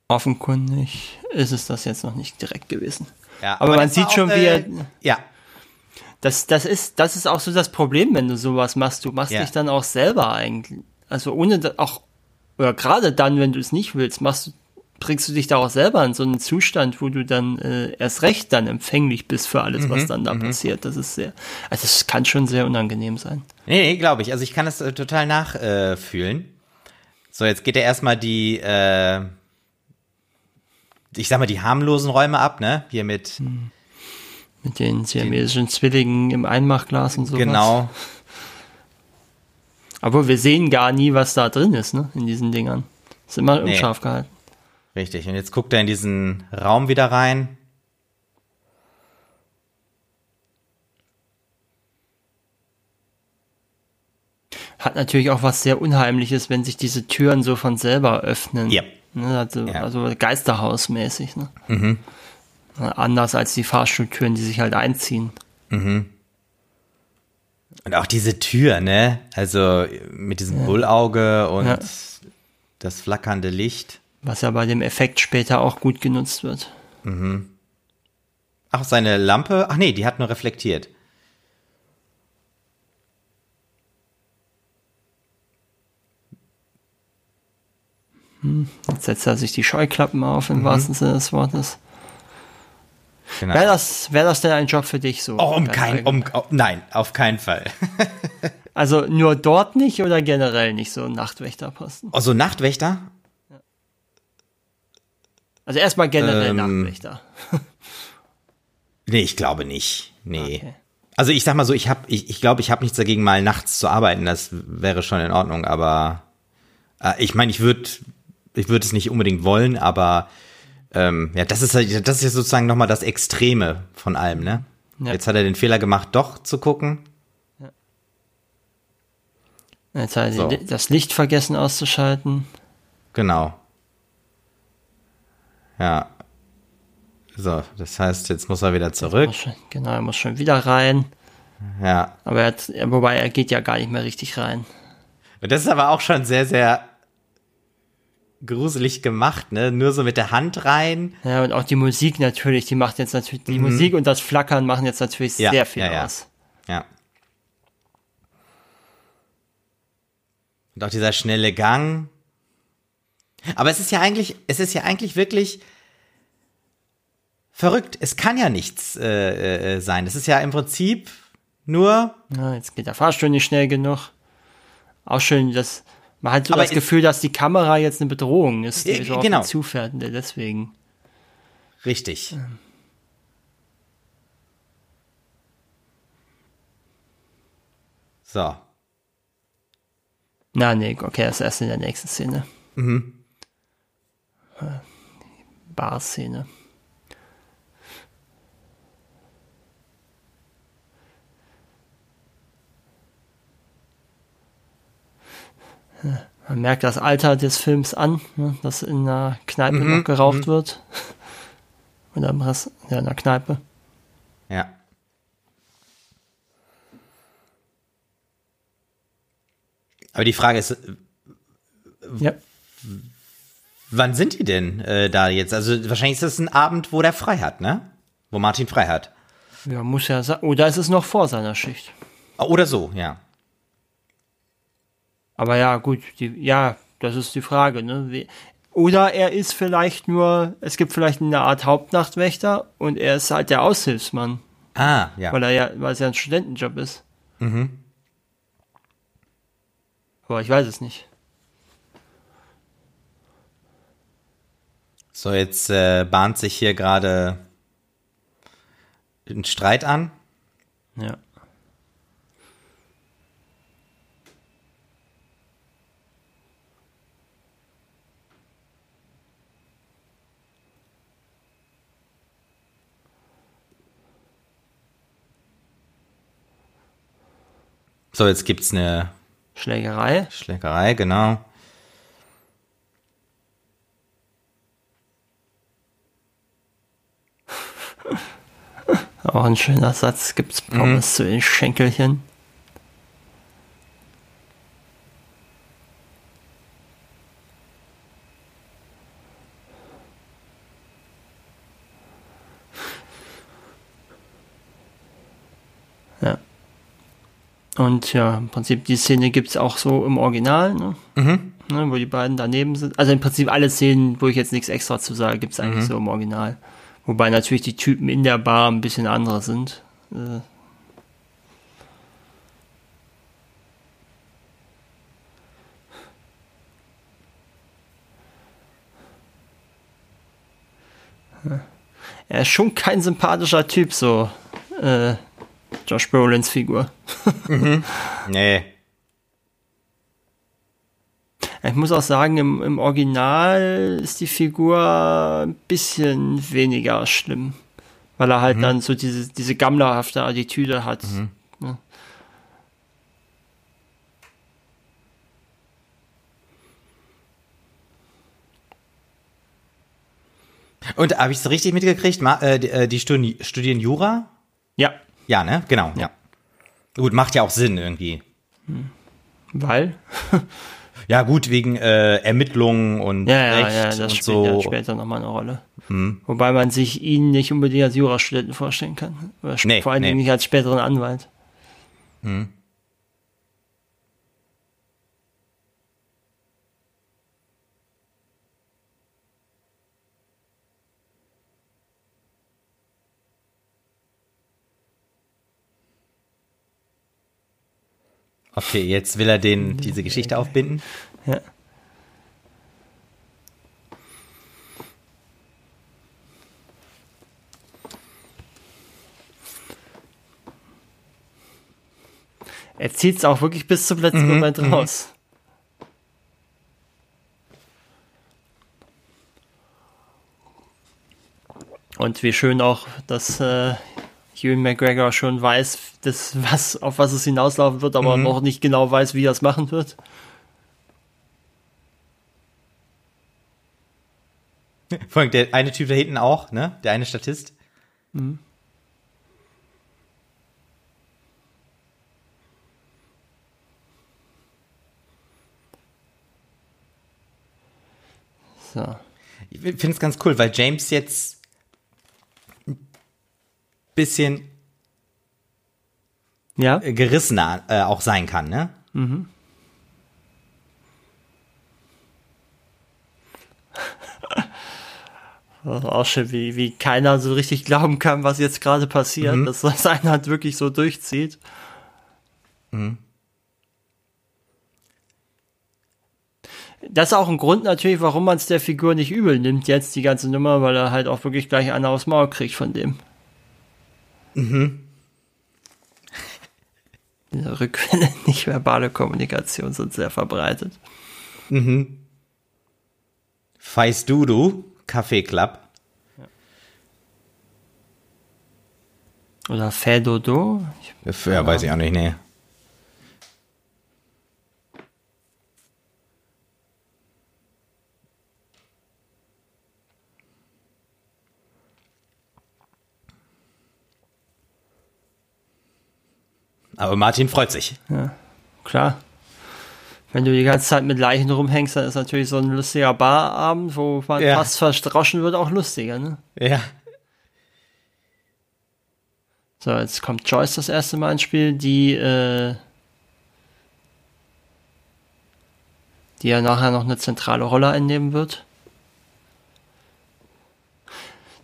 Offenkundig ist es das jetzt noch nicht direkt gewesen. Ja, aber, man das war sieht schon, wie er. Ja, Das, das, ist, das ist auch so das Problem, wenn du sowas machst. Du machst Ja. dich dann auch selber eigentlich. Also ohne auch, oder gerade dann, wenn du es nicht willst, machst du, bringst du dich da auch selber in so einen Zustand, wo du dann äh, erst recht dann empfänglich bist für alles, Mhm, was dann da passiert. Das ist sehr, also das kann schon sehr unangenehm sein. Nee, nee, glaube ich. Also ich kann das äh, total nachfühlen. Äh, so, jetzt geht er erstmal die, äh, ich sag mal, die harmlosen Räume ab, ne? Hier mit, Mit den siamesischen Zwillingen im Einmachglas und sowas. genau. Aber wir sehen gar nie, was da drin ist, ne? In diesen Dingern. Ist immer Nee. unscharf gehalten. Richtig. Und jetzt guckt er in diesen Raum wieder rein. Hat natürlich auch was sehr Unheimliches, wenn sich diese Türen so von selber öffnen. Ja. Ne, also, Ja. also Geisterhausmäßig. Ne? Ne, Anders als die Fahrstuhltüren, die sich halt einziehen. Und auch diese Tür, ne? Also mit diesem Bullauge und Ja. das flackernde Licht. Was ja bei dem Effekt später auch gut genutzt wird. Ach, seine Lampe. Ach nee, die hat nur reflektiert. Jetzt setzt er sich die Scheuklappen auf, im wahrsten Sinne des Wortes. Genau. Wäre das, wär das denn ein Job für dich so? Oh, um kein, um, oh, nein, auf keinen Fall. Also nur dort nicht oder generell nicht so Nachtwächterposten? Oh, so Nachtwächter? Also erstmal generell Ähm, Nachtwächter. Nee, ich glaube nicht. Nee. Okay. Also ich sag mal so, ich habe, ich, ich glaube, ich habe nichts dagegen, mal nachts zu arbeiten. Das wäre schon in Ordnung. Aber äh, ich meine, ich würde, ich würde es nicht unbedingt wollen. Aber ähm, ja, das ist halt, das ist ja sozusagen noch mal das Extreme von allem, ne? Ja. Jetzt hat er den Fehler gemacht, doch zu gucken. Jetzt hat er So. das Licht vergessen auszuschalten. Genau. Ja. So, das heißt, jetzt muss er wieder zurück. Schon, genau, er muss schon wieder rein. Ja. Aber er hat, ja, wobei er geht ja gar nicht mehr richtig rein. Und das ist aber auch schon sehr, sehr gruselig gemacht, ne? Nur so mit der Hand rein. Ja, und auch die Musik natürlich, die macht jetzt natürlich, die Musik und das Flackern machen jetzt natürlich Mhm. Ja, sehr viel ja, ja. aus. Ja. Und auch dieser schnelle Gang. Aber es ist ja eigentlich, es ist ja eigentlich wirklich verrückt. Es kann ja nichts äh, äh, sein. Es ist ja im Prinzip nur Ja, jetzt geht der Fahrstuhl nicht schnell genug. Auch schön, dass man hat so Aber das Gefühl, dass die Kamera jetzt eine Bedrohung ist, die Äh, so auf genau. ihn zufährt der deswegen. richtig. So. Na, nee, okay, das ist erst in der nächsten Szene. Mhm. Bar-Szene. Ja, Man merkt das Alter des Films an, ne, dass in einer Kneipe noch geraucht wird. Oder im Rest, ja, in der Kneipe. Ja. Aber die Frage ist, Ja. Wann sind die denn äh, da jetzt? Also wahrscheinlich ist das ein Abend, wo der frei hat, ne? Wo Martin frei hat. Ja, muss ja sein. Oder ist es noch vor seiner Schicht? Oder so, ja. Aber ja, gut, die, ja, das ist die Frage, ne? Oder er ist vielleicht nur, es gibt vielleicht eine Art Hauptnachtwächter und er ist halt der Aushilfsmann, Ah, ja. weil er ja, weil es ja ein Studentenjob ist. Mhm. Aber ich weiß es nicht. So, jetzt äh, bahnt sich hier gerade ein Streit an. Ja. So, jetzt gibt's eine Schlägerei. Schlägerei, genau. Auch ein schöner Satz. Gibt's Pommes mhm. zu den Schenkelchen? Ja. Und ja, im Prinzip die Szene gibt es auch so im Original, ne? Mhm. ne? wo die beiden daneben sind. Also im Prinzip alle Szenen, wo ich jetzt nichts extra zu sage, gibt es eigentlich mhm. so im Original. Wobei natürlich die Typen in der Bar ein bisschen andere sind. Äh, Er ist schon kein sympathischer Typ, so äh, Josh Brolins Figur. Nee. Ich muss auch sagen, im, im Original ist die Figur ein bisschen weniger schlimm. Weil er halt dann so diese, diese gammlerhafte Attitüde hat. Ja. Und habe ich es richtig mitgekriegt? Ma äh, die, äh, studi studieren Jura? ja, Ja, ne? Genau, ja. Gut, macht ja auch Sinn irgendwie. weil. Ja, gut, wegen äh, Ermittlungen und Ja, ja, Recht ja, das und spielt so. ja später nochmal eine Rolle. Wobei man sich ihn nicht unbedingt als Jurastudenten vorstellen kann. Oder Nee, vor allen Dingen nee. nicht als späteren Anwalt. Okay, jetzt will er den diese Geschichte aufbinden. Ja. Er zieht es auch wirklich bis zum letzten Moment raus. Und wie schön auch, dass äh, Ewan McGregor schon weiß, das, was, auf was es hinauslaufen wird, aber noch nicht genau weiß, wie er es machen wird. Vor allem der eine Typ da hinten auch, ne? Der eine Statist. So. Ich finde es ganz cool, weil James jetzt bisschen Ja? gerissener äh, auch sein kann, ne? Das ist auch schön, wie, wie keiner so richtig glauben kann, was jetzt gerade passiert, dass das einer halt wirklich so durchzieht. Das ist auch ein Grund natürlich, warum man es der Figur nicht übel nimmt, jetzt die ganze Nummer, weil er halt auch wirklich gleich einer aufs Maul kriegt von dem. Mhm. Diese Rückwelle, nicht verbale Kommunikation sind sehr verbreitet. Feist du, du, Kaffee Club. Oder Fedodo. Ja, weiß ich auch nicht, nee. Aber Martin freut sich. Klar. Wenn du die ganze Zeit mit Leichen rumhängst, dann ist natürlich so ein lustiger Barabend, wo man Ja. fast verdroschen wird, auch lustiger, ne? Ja. So, jetzt kommt Joyce das erste Mal ins Spiel, die, äh, die ja nachher noch eine zentrale Rolle einnehmen wird.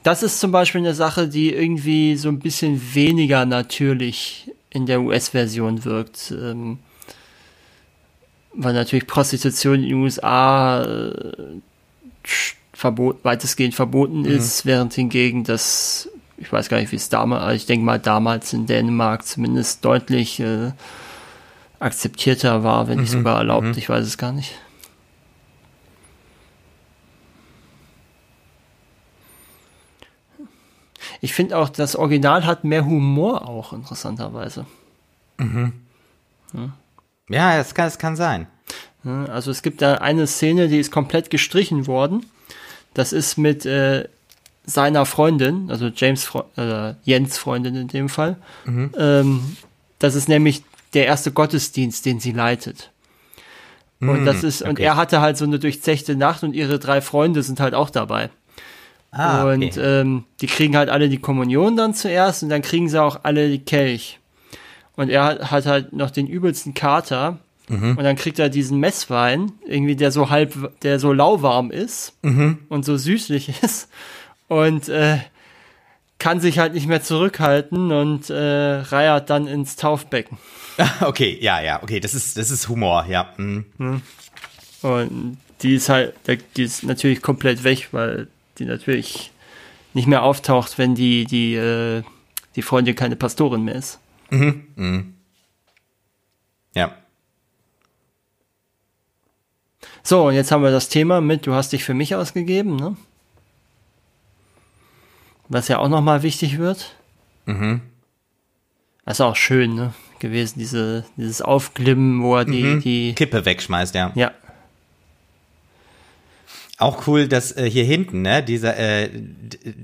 Das ist zum Beispiel eine Sache, die irgendwie so ein bisschen weniger natürlich in der US-Version wirkt. Ähm, weil natürlich Prostitution in den USA äh, verbot, weitestgehend verboten ist, während hingegen das, ich weiß gar nicht, wie es damals, also ich denke mal damals in Dänemark zumindest deutlich äh, akzeptierter war, wenn nicht sogar erlaubt, ich weiß es gar nicht. Ich finde auch, das Original hat mehr Humor auch, interessanterweise. Ja, es kann, es kann sein. Ja, Also es gibt da eine Szene, die ist komplett gestrichen worden. Das ist mit äh, seiner Freundin, also James, Fre äh, Jens Freundin in dem Fall. Ähm, das ist nämlich der erste Gottesdienst, den sie leitet. Und das ist, und okay. er hatte halt so eine durchzechte Nacht und ihre drei Freunde sind halt auch dabei. Ah, und okay. ähm, die kriegen halt alle die Kommunion dann zuerst und dann kriegen sie auch alle die Kelch. und er hat, hat halt noch den übelsten Kater und dann kriegt er diesen Messwein, irgendwie der so halb, der so lauwarm ist und so süßlich ist und äh, kann sich halt nicht mehr zurückhalten und äh, reiert dann ins Taufbecken. Okay, ja, ja, okay, das ist, das ist Humor, ja. Mhm. Und die ist halt, die ist natürlich komplett weg, weil die natürlich nicht mehr auftaucht, wenn die, die, äh, die Freundin keine Pastorin mehr ist. Mhm. Mhm. Ja. So, und jetzt haben wir das Thema mit, du hast dich für mich ausgegeben, ne? Was ja auch nochmal wichtig wird. Mhm. Das ist auch schön, ne? Gewesen, diese, dieses Aufglimmen, wo er die, Mhm. die, Kippe wegschmeißt, ja. ja, Auch cool, dass äh, hier hinten, ne, dieser, äh,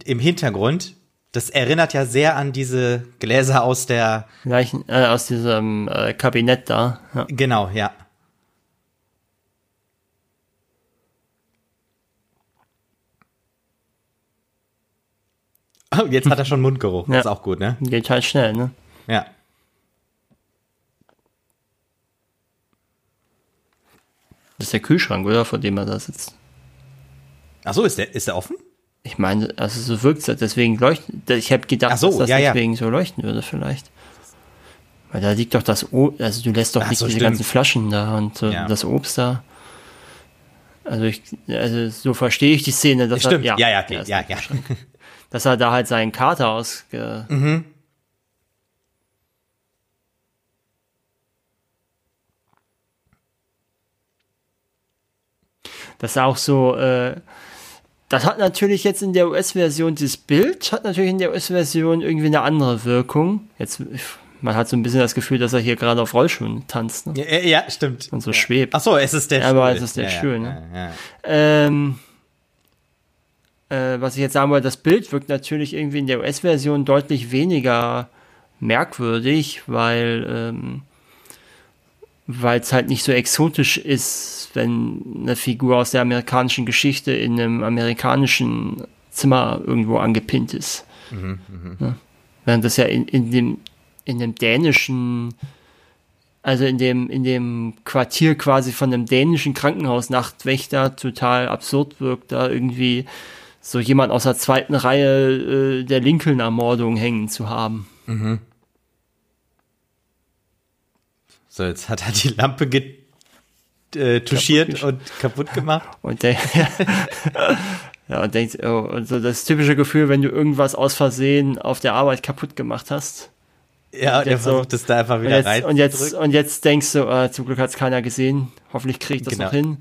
im Hintergrund, das erinnert ja sehr an diese Gläser aus der, Leichen, äh, aus diesem äh, Kabinett da. Ja. genau, ja. Oh, jetzt hat er schon Mundgeruch. Ja. Ist auch gut, ne? Geht halt schnell, ne? Ja. Das ist der Kühlschrank, oder? Vor dem er da sitzt. Ach so, ist der, ist der offen? Ich meine, also so wirkt es, deswegen leuchten. Ich habe gedacht, Ach so, dass das ja, ja. deswegen so leuchten würde, vielleicht. Weil da liegt doch das Obst, also du lässt doch Ach nicht so, diese stimmt. ganzen Flaschen da und äh, Ja. das Obst da. Also ich, also so verstehe ich die Szene, dass Stimmt. er, Ja, ja, okay. ja, ja. Dass er da halt seinen Kater ausge, Mhm. Das ist auch so, äh, das hat natürlich jetzt in der US-Version, dieses Bild hat natürlich in der US-Version irgendwie eine andere Wirkung. Jetzt, man hat so ein bisschen das Gefühl, dass er hier gerade auf Rollschuhen tanzt ne? Ja, ja, stimmt. und so schwebt. Ach so, es ist der Ja, aber Stuhl. es ist der ja, Stuhl, ne? Ähm, äh, was ich jetzt sagen wollte, das Bild wirkt natürlich irgendwie in der US-Version deutlich weniger merkwürdig, weil ähm, weil es halt nicht so exotisch ist, wenn eine Figur aus der amerikanischen Geschichte in einem amerikanischen Zimmer irgendwo angepinnt ist. Ja. Während das ja in, in dem in dem dänischen also in dem, in dem Quartier quasi von einem dänischen Krankenhaus-Nachtwächter total absurd wirkt, da irgendwie so jemand aus der zweiten Reihe äh, der Lincoln-Ermordung hängen zu haben. So, jetzt hat er die Lampe get, äh, touchiert Kaputt und kaputt gemacht. Und der, ja, und denkt, oh, und so das typische Gefühl, wenn du irgendwas aus Versehen auf der Arbeit kaputt gemacht hast. Ja, und er jetzt so- versucht es da einfach Und wieder jetzt, rein. und jetzt, und jetzt denkst du, äh, zum Glück hat es keiner gesehen. Hoffentlich kriege ich das Genau. noch hin.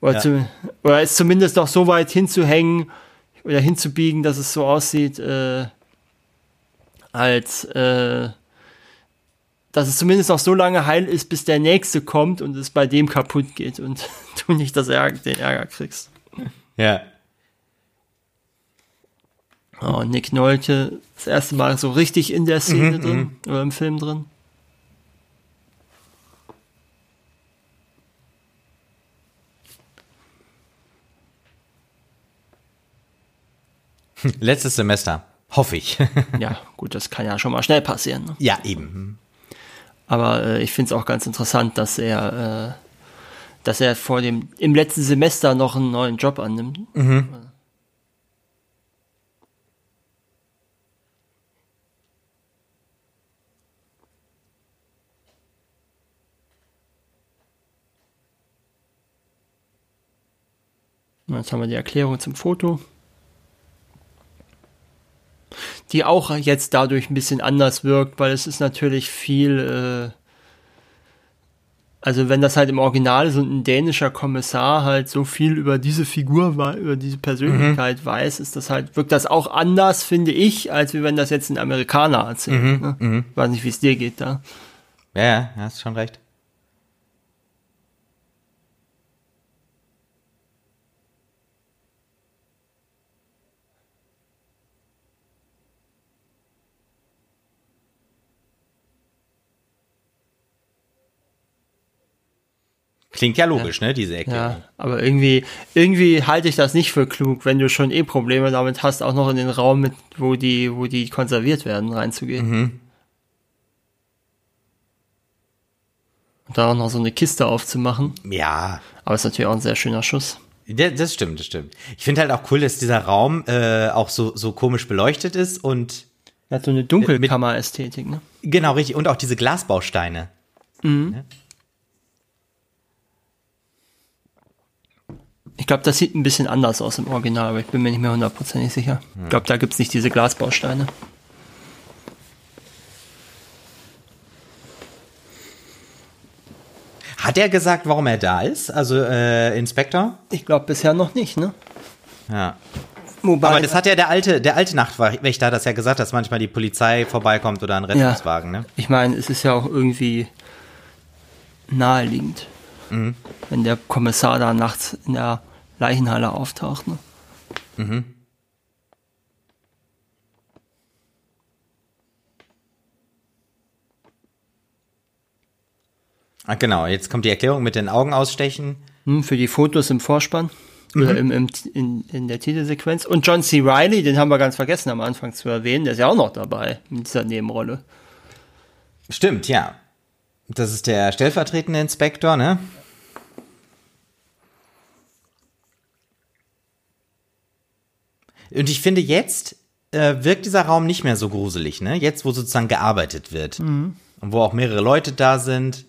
Oder, Ja. zu, oder ist zumindest noch so weit hinzuhängen oder hinzubiegen, dass es so aussieht, äh, als äh, dass es zumindest noch so lange heil ist, bis der nächste kommt und es bei dem kaputt geht und du nicht das Ärger, den Ärger kriegst. Ja. Oh, Nick Nolte das erste Mal so richtig in der Szene Mhm, drin oder im Film drin. Letztes Semester. Hoffe ich. Ja, gut, das kann ja schon mal schnell passieren. Ne? ja, eben. Aber äh, ich finde es auch ganz interessant, dass er, äh, dass er vor dem im letzten Semester noch einen neuen Job annimmt. Und Jetzt haben wir die Erklärung zum Foto. Die auch jetzt dadurch ein bisschen anders wirkt, weil es ist natürlich viel, äh, also wenn das halt im Original ist und ein dänischer Kommissar halt so viel über diese Figur, über diese Persönlichkeit weiß, ist das halt, wirkt das auch anders, finde ich, als wenn das jetzt ein Amerikaner erzählt. ne? Weiß nicht, wie es dir geht da. Ja, ja, hast schon recht. Klingt ja logisch, ne, diese Erklärung. Ja, aber irgendwie, irgendwie halte ich das nicht für klug, wenn du schon eh Probleme damit hast, auch noch in den Raum mit, wo die, wo die konserviert werden, reinzugehen. da auch noch so eine Kiste aufzumachen. Ja. Aber ist natürlich auch ein sehr schöner Schuss. Ja, das stimmt, das stimmt. Ich finde halt auch cool, dass dieser Raum äh, auch so, so komisch beleuchtet ist und. Er hat so eine Dunkelkammer-Ästhetik, ne? Genau, richtig. Und auch diese Glasbausteine. Mhm. Ja. Ich glaube, das sieht ein bisschen anders aus im Original, aber ich bin mir nicht mehr hundertprozentig sicher. Ich glaube, da gibt es nicht diese Glasbausteine. Hat er gesagt, warum er da ist? Also äh, Inspektor? Ich glaube bisher noch nicht, ne? Ja. Wobei, Aber das hat ja der alte, der alte Nachtwächter das ja gesagt, dass manchmal die Polizei vorbeikommt oder ein Rettungswagen, ja. ne? Ich meine, es ist ja auch irgendwie naheliegend, mhm. wenn der Kommissar da nachts in der Leichenhalle auftaucht, ne? Mhm. Ah, genau, jetzt kommt die Erklärung mit den Augen ausstechen. Hm, für die Fotos im Vorspann. Mhm. Oder im, im, in, in der Titelsequenz. Und John C. Riley, den haben wir ganz vergessen am Anfang zu erwähnen, der ist ja auch noch dabei in dieser Nebenrolle. Stimmt, ja. Das ist der stellvertretende Inspektor, ne? Und ich finde, jetzt äh, wirkt dieser Raum nicht mehr so gruselig, ne? Jetzt, wo sozusagen gearbeitet wird. Mhm. Und wo auch mehrere Leute da sind.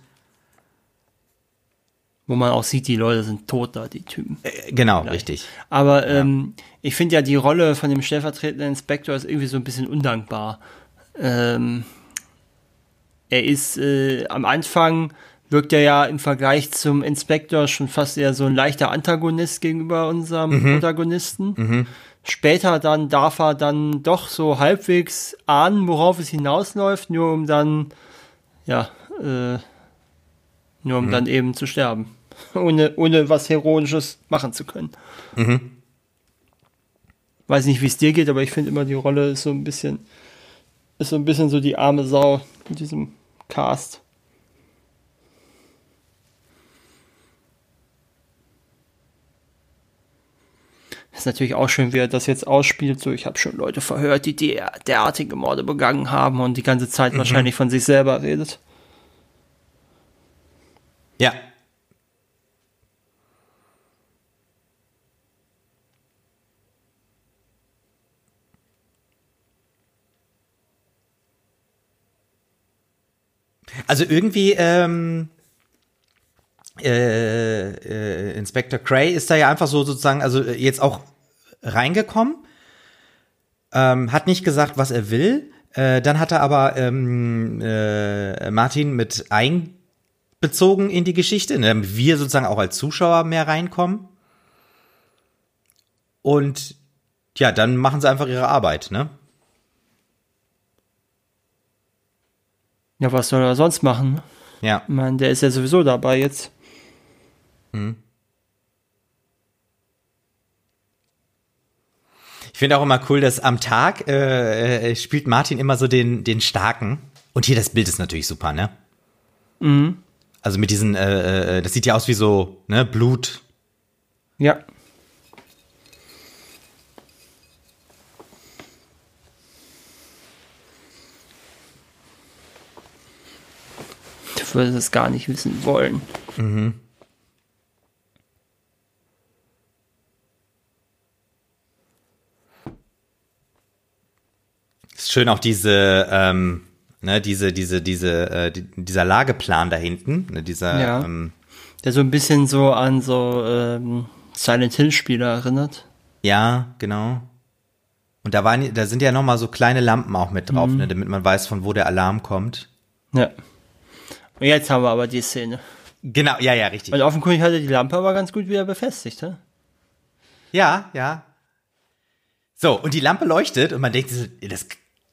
Wo man auch sieht, die Leute sind tot da, die Typen. Äh, genau, Vielleicht. richtig. Aber ja. ähm, ich finde ja, die Rolle von dem stellvertretenden Inspektor ist irgendwie so ein bisschen undankbar. Ähm, er ist äh, am Anfang wirkt er ja im Vergleich zum Inspektor schon fast eher so ein leichter Antagonist gegenüber unserem mhm. Protagonisten. Mhm. Später dann darf er dann doch so halbwegs ahnen, worauf es hinausläuft, nur um dann, ja, äh, nur um mhm. dann eben zu sterben. ohne, ohne was Heroisches machen zu können. Mhm. Weiß nicht, wie es dir geht, aber ich finde immer, die Rolle ist so ein bisschen, ist so ein bisschen so die arme Sau in diesem Cast. Ist natürlich auch schön, wie er das jetzt ausspielt. So, ich habe schon Leute verhört, die derartige Morde begangen haben und die ganze Zeit mhm. wahrscheinlich von sich selber redet. Ja, Also irgendwie, ähm, äh, äh, Inspector Cray ist da ja einfach so sozusagen, also jetzt auch reingekommen, ähm, hat nicht gesagt, was er will. Äh, dann hat er aber ähm, äh, Martin mit einbezogen in die Geschichte, ne, damit wir sozusagen auch als Zuschauer mehr reinkommen. Und ja, dann machen sie einfach ihre Arbeit, ne? Ja, was soll er sonst machen? Ja. Ich meine, der ist ja sowieso dabei jetzt. Mhm. Ich finde auch immer cool, dass am Tag äh, äh, spielt Martin immer so den, den Starken. Und hier das Bild ist natürlich super, ne? Mhm. Also mit diesen, äh, äh das sieht ja aus wie so, ne, Blut. Ja. Würde es gar nicht wissen wollen. Mhm. Ist schön auch diese, ähm, ne, diese, diese, diese, äh, die, dieser Lageplan da hinten, ne, dieser, ja. ähm, der so ein bisschen so an so ähm, Silent Hill Spieler erinnert. Ja, genau. Und da waren, da sind ja noch mal so kleine Lampen auch mit drauf, mhm. ne, damit man weiß, von wo der Alarm kommt. Ja. Und jetzt haben wir aber die Szene. Genau, ja, ja, richtig. Und offenkundig hatte die Lampe aber ganz gut wieder befestigt, hä? Ja, ja. So, und die Lampe leuchtet und man denkt, das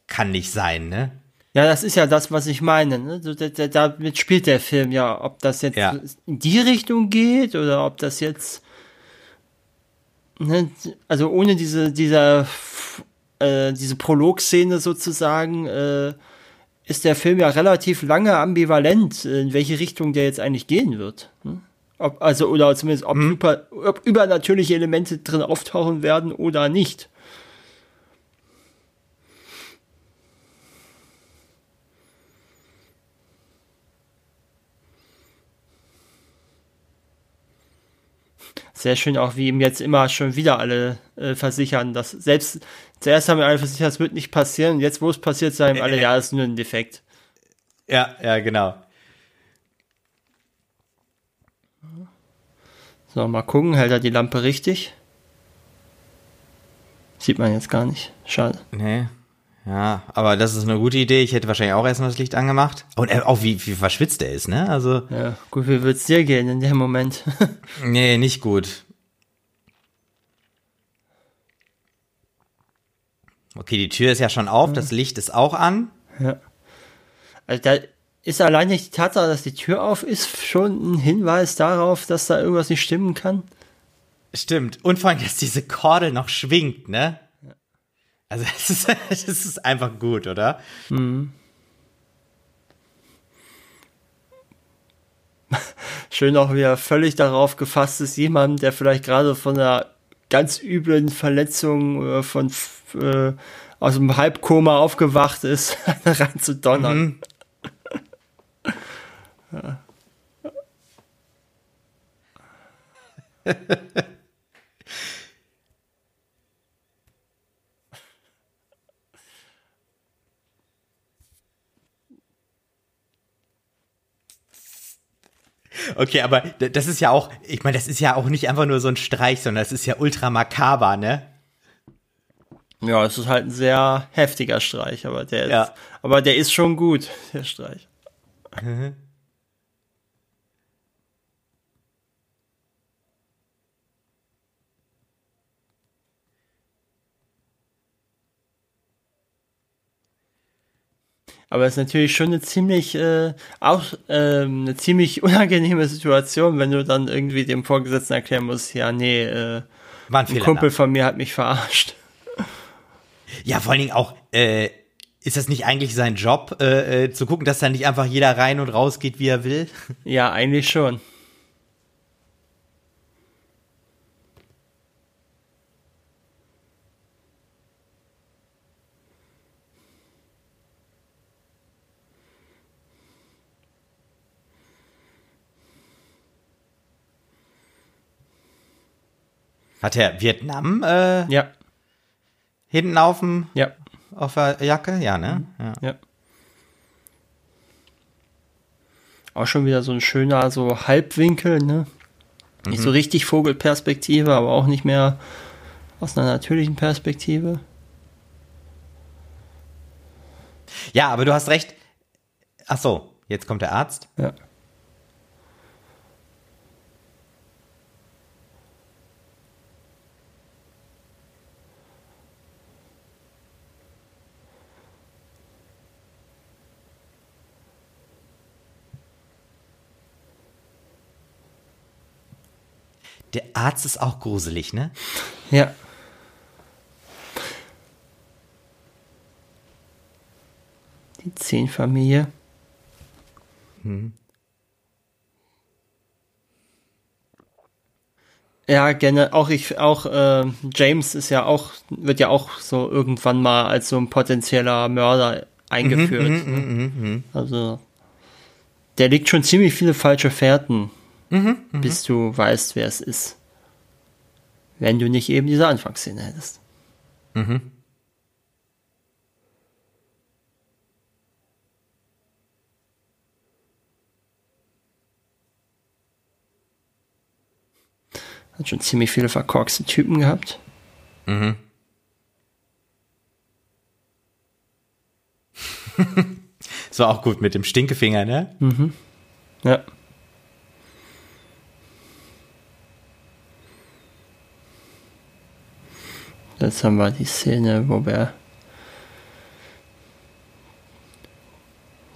kann nicht sein, ne? Ja, das ist ja das, was ich meine. Ne? Damit spielt der Film ja, ob das jetzt ja. in die Richtung geht oder ob das jetzt, ne, also ohne diese, dieser, äh, diese Prolog-Szene sozusagen, äh, ist der Film ja relativ lange ambivalent, in welche Richtung der jetzt eigentlich gehen wird. Hm? Ob, also, oder zumindest, ob, mhm. super, ob übernatürliche Elemente drin auftauchen werden oder nicht. Sehr schön auch, wie ihm jetzt immer schon wieder alle äh, versichern, dass selbst zuerst haben wir alle versichert, das wird nicht passieren, jetzt, wo es passiert, sagen alle, ja, das ist nur ein Defekt. Ja, ja, genau. So, mal gucken, hält er die Lampe richtig? Sieht man jetzt gar nicht. Schade. Nee. Ja, aber das ist eine gute Idee. Ich hätte wahrscheinlich auch erstmal das Licht angemacht. Und auch wie, wie verschwitzt er ist, ne? Also. Ja, gut, wie wird's dir gehen in dem Moment? nee, nicht gut. Okay, die Tür ist ja schon auf, das Licht ist auch an. Ja. Also da ist allein nicht die Tatsache, dass die Tür auf ist, schon ein Hinweis darauf, dass da irgendwas nicht stimmen kann. Stimmt. Und vor allem, dass diese Kordel noch schwingt, ne? Also es ist, es ist einfach gut, oder? Mhm. Schön auch wieder völlig darauf gefasst ist, jemand, der vielleicht gerade von einer ganz üblen Verletzung äh, von äh, aus dem Halbkoma aufgewacht ist, rein zu donnern. Mhm. ja. Okay, aber das ist ja auch, ich meine, das ist ja auch nicht einfach nur so ein Streich, sondern das ist ja ultra makaber, ne? Ja, es ist halt ein sehr heftiger Streich, aber der, ja. ist, aber der ist schon gut, der Streich. Mhm. Aber es ist natürlich schon eine ziemlich, äh, auch ähm, eine ziemlich unangenehme Situation, wenn du dann irgendwie dem Vorgesetzten erklären musst, ja, nee, äh, ein, ein Kumpel von mir hat mich verarscht. Ja, vor allen Dingen auch, äh, ist das nicht eigentlich sein Job, äh, äh, zu gucken, dass da nicht einfach jeder rein und raus geht, wie er will? Ja, eigentlich schon. Hat er Vietnam äh, ja. hinten auf dem ja. auf der Jacke? Ja, ne? Ja. ja. Auch schon wieder so ein schöner so Halbwinkel, ne? Mhm. Nicht so mhm. richtig Vogelperspektive, aber auch nicht mehr aus einer natürlichen Perspektive. Ja, aber du hast recht. Ach so, jetzt kommt der Arzt. Ja. Der Arzt ist auch gruselig, ne? Ja. Die Zehnfamilie. Hm. Ja, gerne. Auch ich, auch äh, James ist ja auch, wird ja auch so irgendwann mal als so ein potenzieller Mörder eingeführt. Mhm, ne? Mhm, mhm, also der legt schon ziemlich viele falsche Fährten mhm, mhm, bis du weißt, wer es ist. Wenn du nicht eben diese Anfangsszene hättest. Mhm. Hat schon ziemlich viele verkorkste Typen gehabt. Mhm. das war auch gut mit dem Stinkefinger, ne? Mhm. Ja. Jetzt haben wir die Szene, wo wir.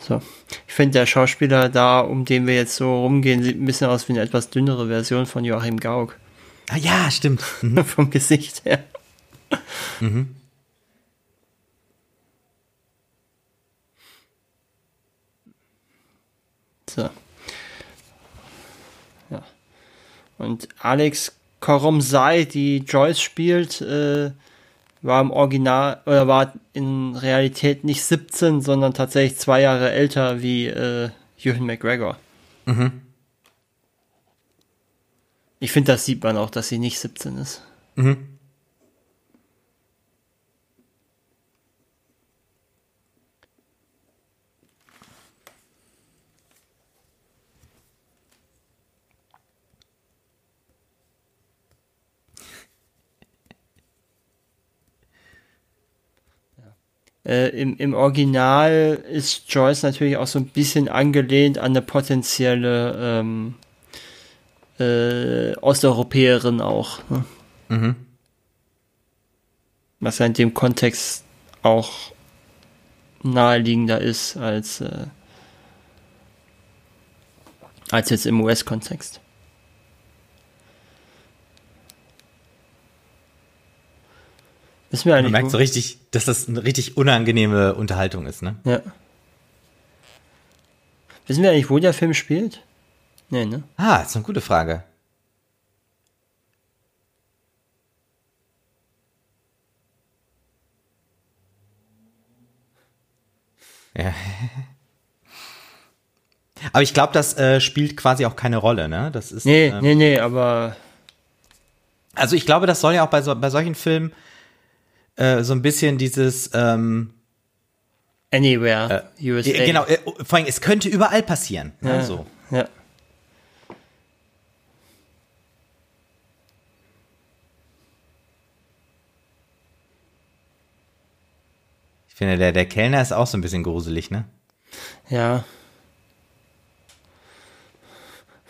So. Ich finde, der Schauspieler da, um den wir jetzt so rumgehen, sieht ein bisschen aus wie eine etwas dünnere Version von Joachim Gauck. Ah ja, stimmt. Mhm. Vom Gesicht her. Mhm. So. Ja. Und Alex Koromzai, die Joyce spielt, äh, war im Original oder war in Realität nicht 17, sondern tatsächlich zwei Jahre älter wie äh, Ewan McGregor. Mhm. Ich finde, das sieht man auch, dass sie nicht 17 ist. Mhm. Äh, im, Im Original ist Joyce natürlich auch so ein bisschen angelehnt an eine potenzielle ähm, äh, Osteuropäerin auch. Ne? Mhm. Was ja in dem Kontext auch naheliegender ist als, äh, als jetzt im US-Kontext. Ist mir eigentlich Man merkt so richtig, dass das eine richtig unangenehme Unterhaltung ist, ne? Ja. Wissen wir eigentlich, wo der Film spielt? Nee, ne? Ah, ist eine gute Frage. Ja. Aber ich glaube, das äh, spielt quasi auch keine Rolle, ne? Das ist. Nee, ähm, nee, nee, aber. Also ich glaube, das soll ja auch bei, so, bei solchen Filmen äh, so ein bisschen dieses ähm, Anywhere, äh, USA. Genau, äh, vor allem, es könnte überall passieren. Ne, ja, ne, so. ja. Ich finde, der, der Kellner ist auch so ein bisschen gruselig, ne? Ja.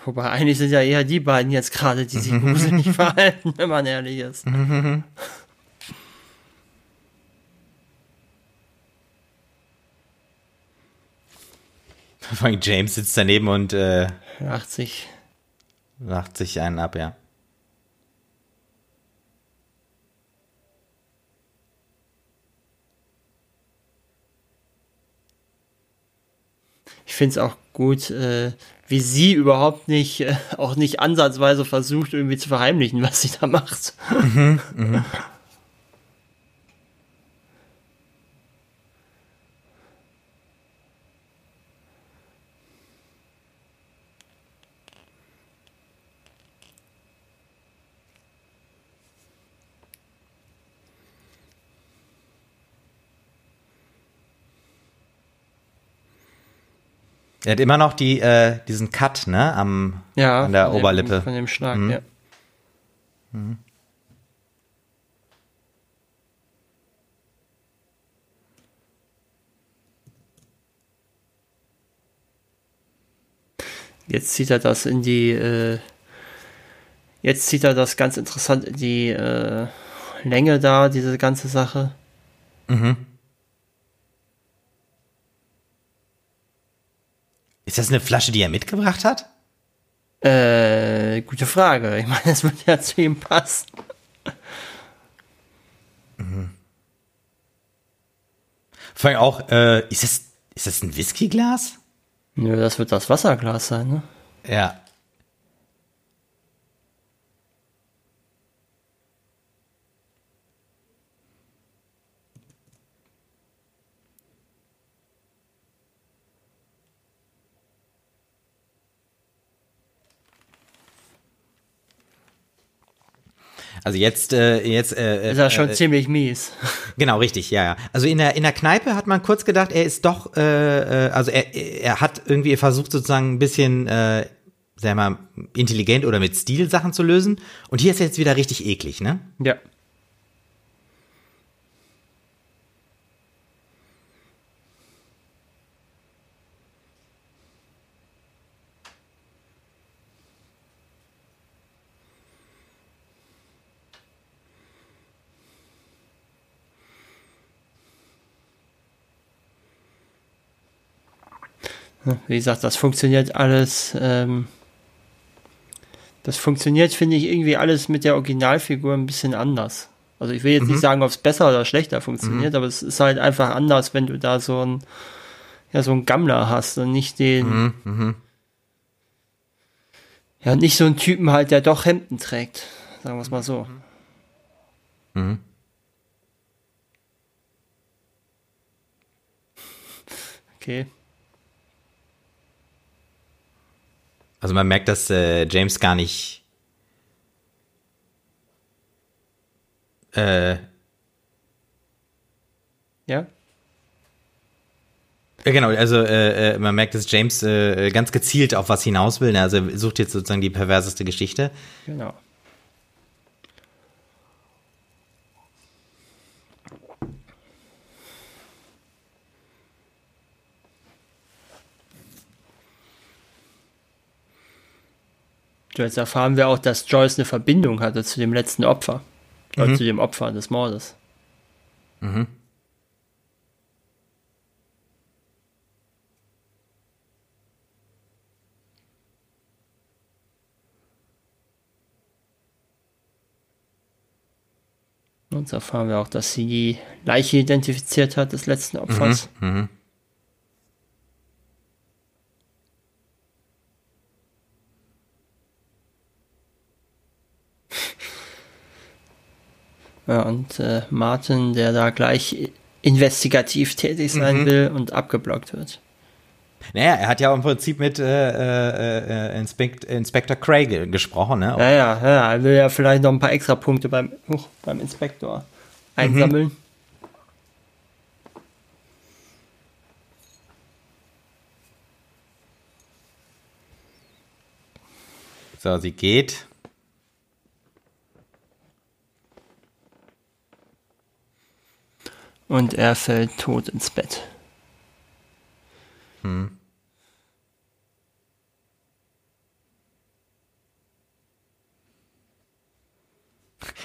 Wobei eigentlich sind ja eher die beiden jetzt gerade, die sich gruselig verhalten, wenn man ehrlich ist. Allem James sitzt daneben und äh, lacht sich. Lacht sich einen ab, ja. Ich finde es auch gut, äh, wie sie überhaupt nicht, äh, auch nicht ansatzweise versucht, irgendwie zu verheimlichen, was sie da macht. Mhm, mh. Er hat immer noch die, äh, diesen Cut, ne, am, ja, an der Oberlippe. Dem, von dem Schlag, mhm. ja. Mhm. Jetzt zieht er das in die, äh, jetzt zieht er das ganz interessant in die äh, Länge da, diese ganze Sache. Mhm. Ist das eine Flasche, die er mitgebracht hat? Äh, gute Frage. Ich meine, es wird ja zu ihm passen. Mhm. Vor allem auch, äh, ist das, ist das ein Whiskyglas? Nö, das wird das Wasserglas sein, ne? Ja. Also jetzt, äh, jetzt äh, ist er schon äh, ziemlich mies. Genau, richtig, ja, ja. Also in der in der Kneipe hat man kurz gedacht, er ist doch, äh, äh also er er hat irgendwie versucht sozusagen ein bisschen, äh, sagen wir mal, intelligent oder mit Stil Sachen zu lösen. Und hier ist er jetzt wieder richtig eklig, ne? Ja. Wie gesagt, das funktioniert alles. Ähm, das funktioniert, finde ich, irgendwie alles mit der Originalfigur ein bisschen anders. Also ich will jetzt mhm. nicht sagen, ob es besser oder schlechter funktioniert, mhm. aber es ist halt einfach anders, wenn du da so ein ja so ein Gammler hast und nicht den mhm. mhm. ja nicht so einen Typen halt, der doch Hemden trägt, sagen wir es mal so. Mhm. Okay. Also man merkt, dass äh, James gar nicht äh, ja. Genau, also äh, äh, man merkt, dass James äh, ganz gezielt auf was hinaus will. Ne? Also er sucht jetzt sozusagen die perverseste Geschichte. Genau. So, Jetzt erfahren wir auch, dass Joyce eine Verbindung hatte zu dem letzten Opfer. Oder zu dem Opfer des Mordes. Und jetzt erfahren wir auch, dass sie die Leiche identifiziert hat des letzten Opfers. Ja, und äh, Martin, der da gleich investigativ tätig sein will und abgeblockt wird. Naja, er hat ja im Prinzip mit äh, äh, äh, Inspect, Inspector Craig gesprochen, ne? Ja, ja, ja, er will ja vielleicht noch ein paar extra Punkte beim, huch, beim Inspektor einsammeln. So, sie geht. Und er fällt tot ins Bett.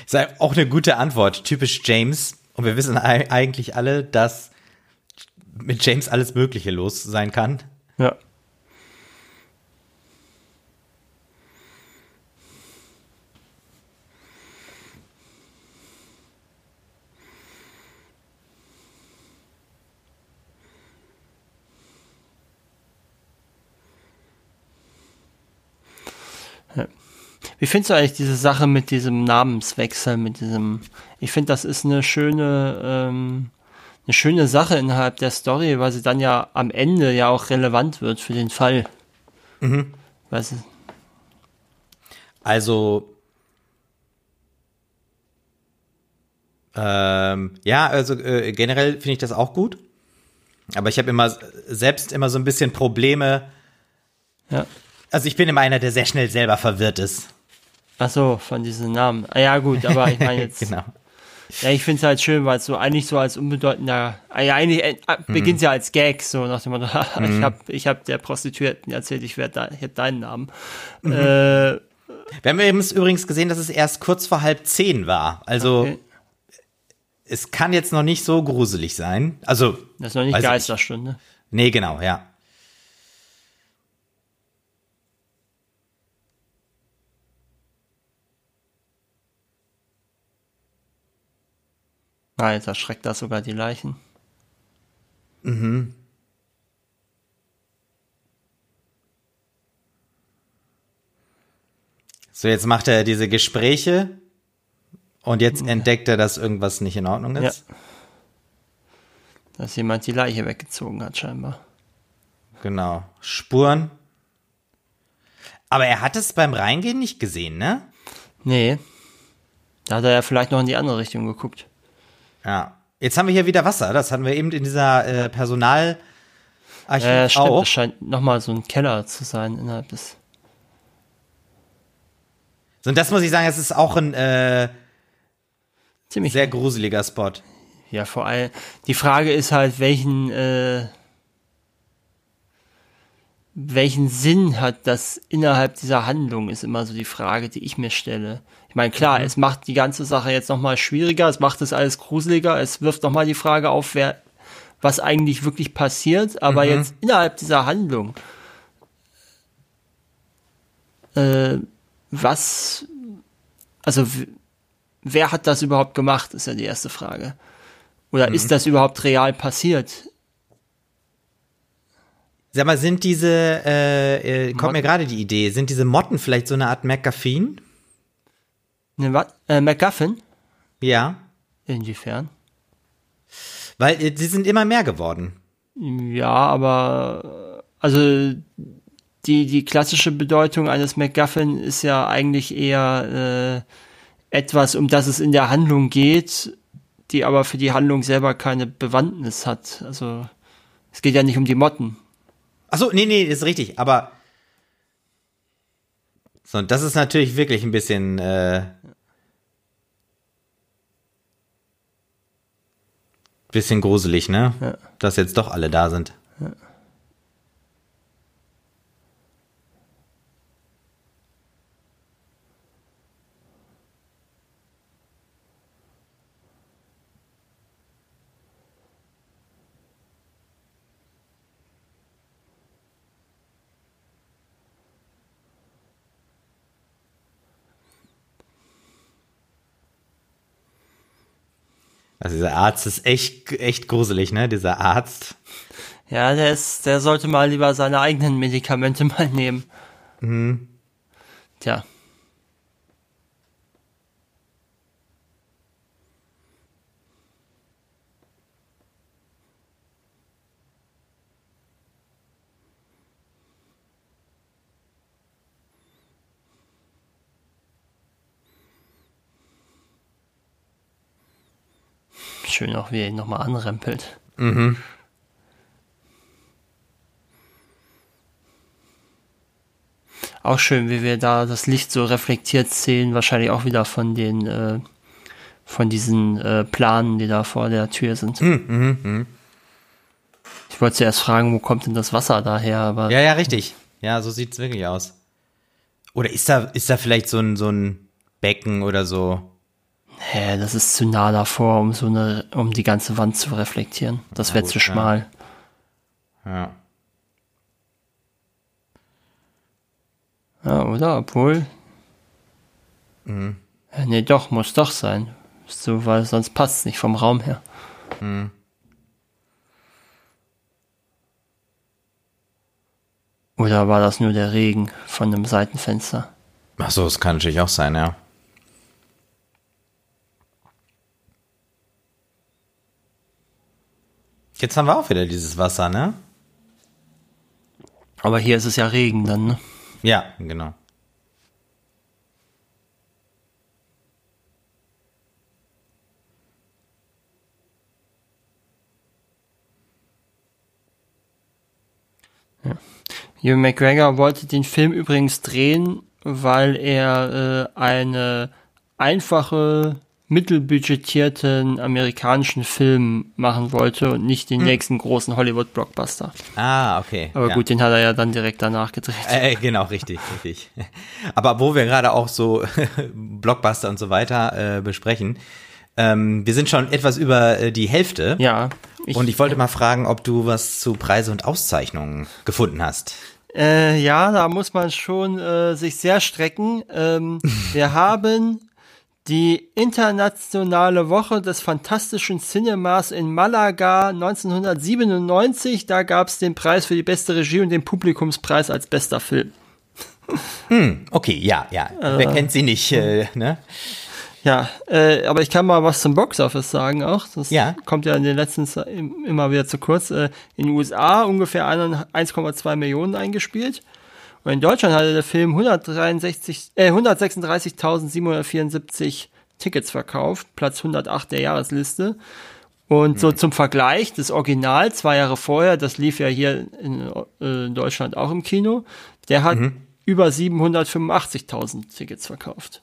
Ist ja auch eine gute Antwort, typisch James. Und wir wissen ei- eigentlich alle, dass mit James alles Mögliche los sein kann. Ja. Wie findest du eigentlich diese Sache mit diesem Namenswechsel, mit diesem, ich finde, das ist eine schöne, ähm, eine schöne Sache innerhalb der Story, weil sie dann ja am Ende ja auch relevant wird für den Fall. Mhm. Weißt du, Also, ähm, ja, also äh, generell finde ich das auch gut. Aber ich habe immer selbst immer so ein bisschen Probleme. ja. Also ich bin immer einer, der sehr schnell selber verwirrt ist. Ach so, von diesen Namen. Ah, ja, gut, aber ich meine jetzt, genau. ja, ich finde es halt schön, weil es so eigentlich so als unbedeutender, ah, ja, eigentlich äh, beginnt ja als Gag, so nach dem Motto, ich habe ich hab der Prostituierten erzählt, ich werde de hätte deinen Namen. Äh, Wir haben eben übrigens gesehen, dass es erst kurz vor halb zehn war. Also okay. es kann jetzt noch nicht so gruselig sein. Also, Das ist noch nicht weiß ich Geisterstunde. nee, genau, ja. Jetzt erschreckt das sogar die Leichen. So, jetzt macht er diese Gespräche und jetzt entdeckt er, dass irgendwas nicht in Ordnung ist. Dass jemand die Leiche weggezogen hat, scheinbar. Genau. Spuren. Aber er hat es beim Reingehen nicht gesehen, ne? Nee. Da hat er ja vielleicht noch in die andere Richtung geguckt. Ja. Jetzt haben wir hier wieder Wasser. Das hatten wir eben in dieser äh, Personalarchiv Ja, stimmt. auch. Das scheint nochmal so ein Keller zu sein innerhalb des. So, und das muss ich sagen, es ist auch ein äh, Ziemlich. sehr gruseliger Spot. Ja, vor allem. Die Frage ist halt, welchen, äh, welchen Sinn hat das innerhalb dieser Handlung, ist immer so die Frage, die ich mir stelle. Ich meine, klar, es macht die ganze Sache jetzt nochmal schwieriger, es macht es alles gruseliger, es wirft nochmal die Frage auf, wer, was eigentlich wirklich passiert, aber jetzt innerhalb dieser Handlung, äh, was, also, wer hat das überhaupt gemacht, ist ja die erste Frage. Oder ist das überhaupt real passiert? Sag mal, sind diese, äh, äh, kommt mir Motten? gerade die Idee, sind diese Motten vielleicht so eine Art McGuffin? Ne, was? Äh, MacGuffin? Ja. Inwiefern? Weil äh, sie sind immer mehr geworden. Ja, aber äh, also die, die klassische Bedeutung eines MacGuffin ist ja eigentlich eher etwas, um das es in der Handlung geht, die aber für die Handlung selber keine Bewandtnis hat. Also es geht ja nicht um die Motten. Achso, nee, nee, ist richtig, aber so, das ist natürlich wirklich ein bisschen äh, bisschen gruselig, ne? Ja. Dass jetzt doch alle da sind. Also dieser Arzt ist echt, echt gruselig, ne? Dieser Arzt. Ja, der ist, der sollte mal lieber seine eigenen Medikamente mal nehmen. Mhm. Tja. Schön auch, wie er ihn nochmal anrempelt. Mhm. Auch schön, wie wir da das Licht so reflektiert sehen, wahrscheinlich auch wieder von den äh, von diesen äh, Planen, die da vor der Tür sind. Mhm, mh, mh. Ich wollte zuerst fragen, wo kommt denn das Wasser daher, aber. Ja, ja, richtig. Ja, so sieht es wirklich aus. Oder ist da, ist da vielleicht so ein, so ein Becken oder so? Hä, das ist zu nah davor, um so eine, um die ganze Wand zu reflektieren. Das wäre zu schmal. Ja. Ja, oder? Obwohl. Mhm. Ja, nee, doch, muss doch sein. So, weil sonst passt es nicht vom Raum her. Mhm. Oder war das nur der Regen von einem Seitenfenster? Ach so, das kann natürlich auch sein, ja. Jetzt haben wir auch wieder dieses Wasser, ne? Aber hier ist es ja Regen dann, ne? Ja, genau. Ja. Hugh McGregor wollte den Film übrigens drehen, weil er äh, eine einfache mittelbudgetierten amerikanischen Film machen wollte und nicht den hm. nächsten großen Hollywood-Blockbuster. Ah, okay. Aber ja. gut, den hat er ja dann direkt danach gedreht. Äh, genau, richtig, richtig. Aber wo wir gerade auch so Blockbuster und so weiter äh, besprechen, ähm, wir sind schon etwas über äh, die Hälfte. Ja. Ich, und ich wollte mal fragen, ob du was zu Preise und Auszeichnungen gefunden hast. Äh, ja, da muss man schon äh, sich sehr strecken. Ähm, wir haben die internationale Woche des fantastischen Cinemas in Malaga 1997. Da gab es den Preis für die beste Regie und den Publikumspreis als bester Film. Hm, okay, ja, ja. Äh, Wer kennt sie nicht, äh, ne? Ja, äh, aber ich kann mal was zum Boxoffice sagen auch. Das ja. kommt ja in den letzten immer wieder zu kurz. Äh, in den USA ungefähr 1,2 Millionen eingespielt. Und in Deutschland hatte der Film 163, äh, 136.774 Tickets verkauft, Platz 108 der Jahresliste. Und so mhm. zum Vergleich, das Original zwei Jahre vorher, das lief ja hier in, äh, in Deutschland auch im Kino, der hat mhm. über 785.000 Tickets verkauft.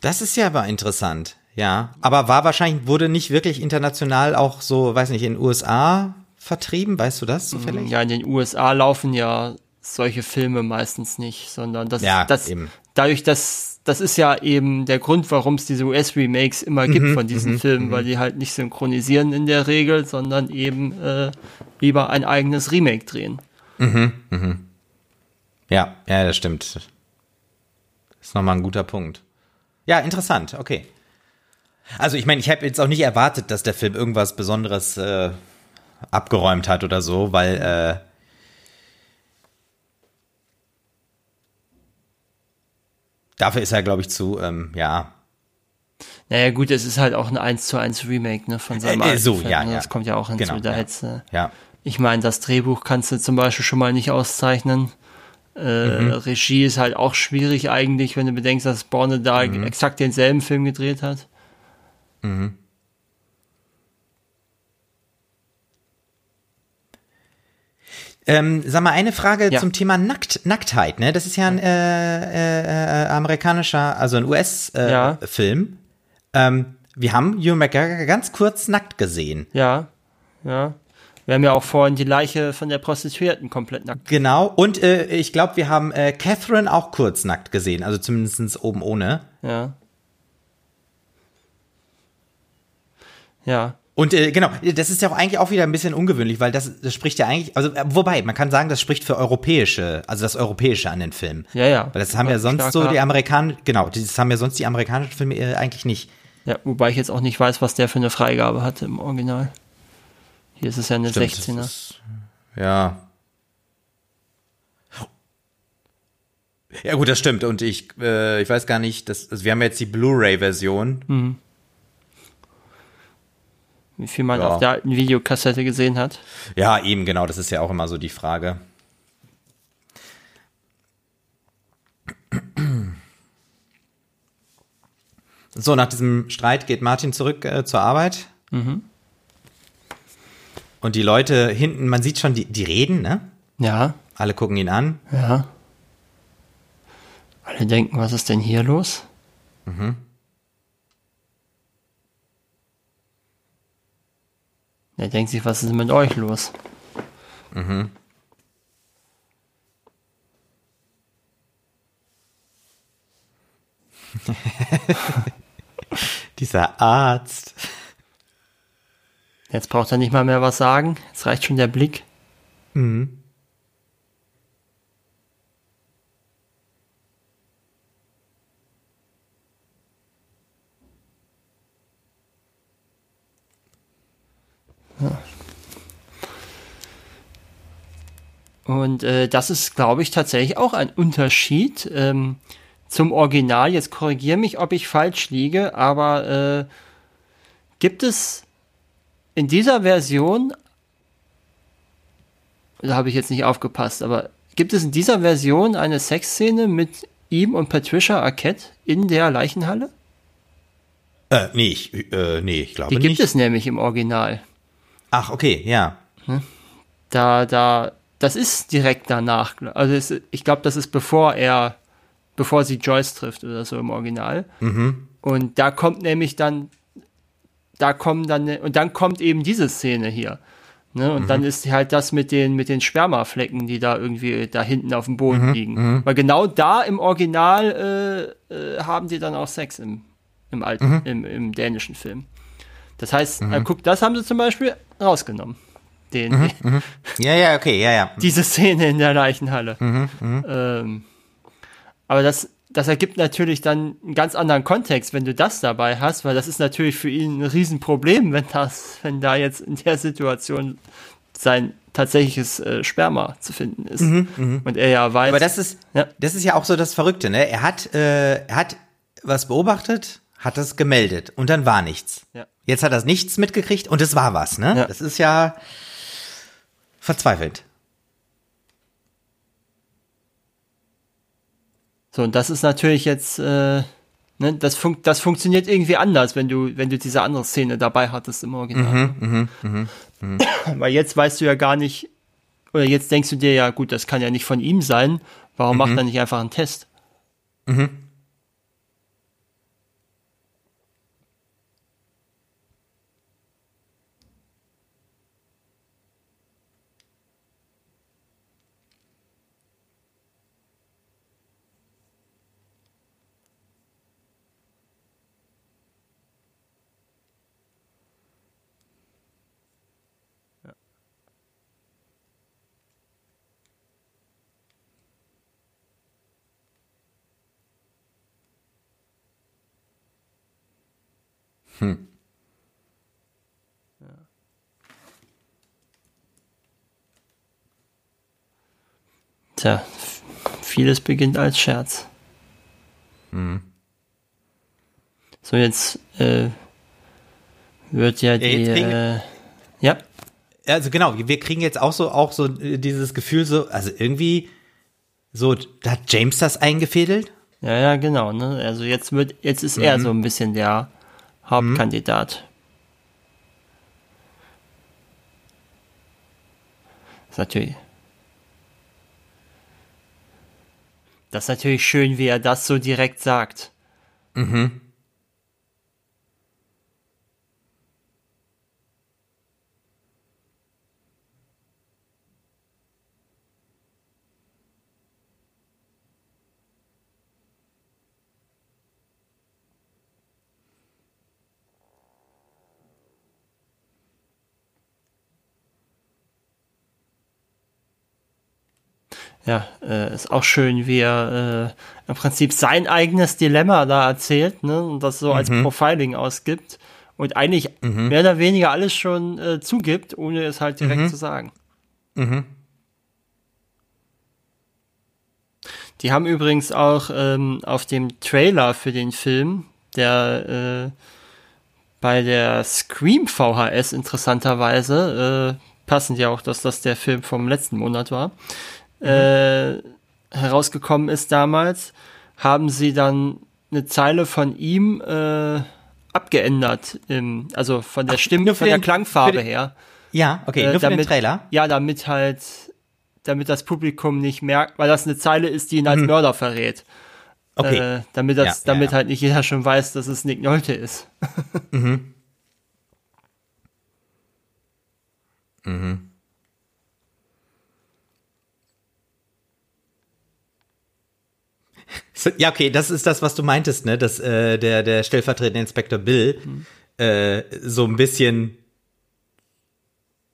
Das ist ja aber interessant, ja. Aber war wahrscheinlich, wurde nicht wirklich international auch so, weiß nicht, in den USA vertrieben, weißt du das zufällig? Ja, in den USA laufen ja solche Filme meistens nicht, sondern das, ja, das eben. dadurch, dass das ist ja eben der Grund, warum es diese US-Remakes immer gibt mhm, von diesen mhm, Filmen, weil mhm. die halt nicht synchronisieren in der Regel, sondern eben äh, lieber ein eigenes Remake drehen. Mhm, mhm. Ja, ja, das stimmt. Ist nochmal ein guter Punkt. Ja, interessant, okay. Also ich meine, ich habe jetzt auch nicht erwartet, dass der Film irgendwas Besonderes äh, abgeräumt hat oder so, weil äh, dafür ist er, glaube ich, zu, ähm, ja. Naja, gut, es ist halt auch ein 1 zu 1 Remake, ne, von seinem äh, äh, So, ja, ne? ja. Das kommt ja auch hinzu. Genau, da ja. Jetzt, äh, ja. Ich meine, das Drehbuch kannst du zum Beispiel schon mal nicht auszeichnen. Äh, mhm. Regie ist halt auch schwierig eigentlich, wenn du bedenkst, dass Borne da mhm. exakt denselben Film gedreht hat. Mhm. Ähm, sag mal, eine Frage ja. zum Thema Nackt, Nacktheit, ne? Das ist ja ein äh, äh, äh amerikanischer, also ein US-Film. Ja. ähm, wir haben Hugh McGregor ganz kurz nackt gesehen. Ja, ja. Wir haben ja auch vorhin die Leiche von der Prostituierten komplett nackt. Genau. Und äh, ich glaube, wir haben äh, Catherine auch kurz nackt gesehen, also zumindest oben ohne. Ja. Ja. Und äh, genau, das ist ja auch eigentlich auch wieder ein bisschen ungewöhnlich, weil das, das spricht ja eigentlich, also äh, wobei, man kann sagen, das spricht für europäische, also das Europäische an den Filmen. Ja, ja. Weil das haben ja sonst so die Amerikaner, genau, das haben ja sonst die amerikanischen Filme äh, eigentlich nicht. Ja, wobei ich jetzt auch nicht weiß, was der für eine Freigabe hatte im Original. Hier ist es ja eine Stimmt, 16er. Ist, ja. Ja gut, das stimmt. Und ich, äh, ich weiß gar nicht, das, also wir haben jetzt die Blu-ray-Version. Mhm. Wie viel man ja. auf der alten Videokassette gesehen hat. Ja, eben genau. Das ist ja auch immer so die Frage. So, nach diesem Streit geht Martin zurück äh, zur Arbeit. Mhm. Und die Leute hinten, man sieht schon, die, die reden, ne? Ja. Alle gucken ihn an. Ja. Alle denken, was ist denn hier los? Mhm. Er denkt sich, was ist mit euch los? Mhm. Dieser Arzt. Jetzt braucht er nicht mal mehr was sagen. Jetzt reicht schon der Blick. Mhm. Und äh, das ist, glaube ich, tatsächlich auch ein Unterschied ähm, zum Original. Jetzt korrigiere mich, ob ich falsch liege, aber äh, gibt es in dieser Version, da habe ich jetzt nicht aufgepasst, aber gibt es in dieser Version eine Sexszene mit ihm und Patricia Arquette in der Leichenhalle? Äh, nee, ich, äh, nee, ich glaube nicht. Die gibt es nämlich im Original. Ach, okay, ja. Hm? Da, da, das ist direkt danach. Also es, ich glaube, das ist bevor er, bevor sie Joyce trifft oder so im Original. Mhm. Und da kommt nämlich dann da kommen dann, und dann kommt eben diese Szene hier. Ne? Und mhm. dann ist halt das mit den, mit den Spermaflecken, die da irgendwie da hinten auf dem Boden mhm. liegen. Mhm. Weil genau da im Original äh, äh, haben die dann auch Sex im, im alten, mhm. im, im dänischen Film. Das heißt, äh, guck, das haben sie zum Beispiel rausgenommen. Den, mhm, mhm. Ja, ja, okay, ja, ja. Diese Szene in der Leichenhalle. Ähm, aber das, das ergibt natürlich dann einen ganz anderen Kontext, wenn du das dabei hast, weil das ist natürlich für ihn ein Riesenproblem, wenn das, wenn da jetzt in der Situation sein tatsächliches äh, Sperma zu finden ist. Mhm, mh. Und er ja weiß. Aber das ist, ja. das ist ja auch so das Verrückte, ne? Er hat, äh, er hat was beobachtet, hat das gemeldet und dann war nichts. Ja. Jetzt hat er nichts mitgekriegt und es war was, ne? Ja. Das ist ja verzweifelt. So, und das ist natürlich jetzt, äh, ne, das, fun das funktioniert irgendwie anders, wenn du, wenn du diese andere Szene dabei hattest im Original. Mhm, mh, mh, mh. Weil jetzt weißt du ja gar nicht, oder jetzt denkst du dir ja, gut, das kann ja nicht von ihm sein, warum macht mhm. er nicht einfach einen Test? Mhm. Hm. Ja. Tja, vieles beginnt als Scherz. Hm. So, jetzt äh, wird ja die. Äh, ja. Also genau, wir kriegen jetzt auch so auch so äh, dieses Gefühl so, also irgendwie So, da hat James das eingefädelt? Ja, ja, genau. Ne? Also jetzt wird, jetzt ist mhm. er so ein bisschen der Hauptkandidat. Das ist natürlich. Das ist natürlich schön, wie er das so direkt sagt. Mhm. Ja, äh, ist auch schön, wie er äh, im Prinzip sein eigenes Dilemma da erzählt, ne, und das so mhm. als Profiling ausgibt und eigentlich mhm. mehr oder weniger alles schon äh, zugibt, ohne es halt direkt mhm. zu sagen. Mhm. Die haben übrigens auch ähm, auf dem Trailer für den Film, der äh, bei der Scream VHS interessanterweise, äh, passend ja auch, dass das der Film vom letzten Monat war, äh, herausgekommen ist damals, haben sie dann eine Zeile von ihm äh, abgeändert, im, also von der Stimme, von der Klangfarbe her. Ja, okay, äh, nur für damit, den Trailer. Ja, damit halt, damit das Publikum nicht merkt, weil das eine Zeile ist, die ihn als mhm. Mörder verrät. Okay. Äh, damit das, ja, damit ja, ja. halt nicht jeder schon weiß, dass es Nick Nolte ist. mhm. Mhm. Ja, okay, das ist das, was du meintest, ne? Dass äh, der, der stellvertretende Inspektor Bill mhm. äh, so ein bisschen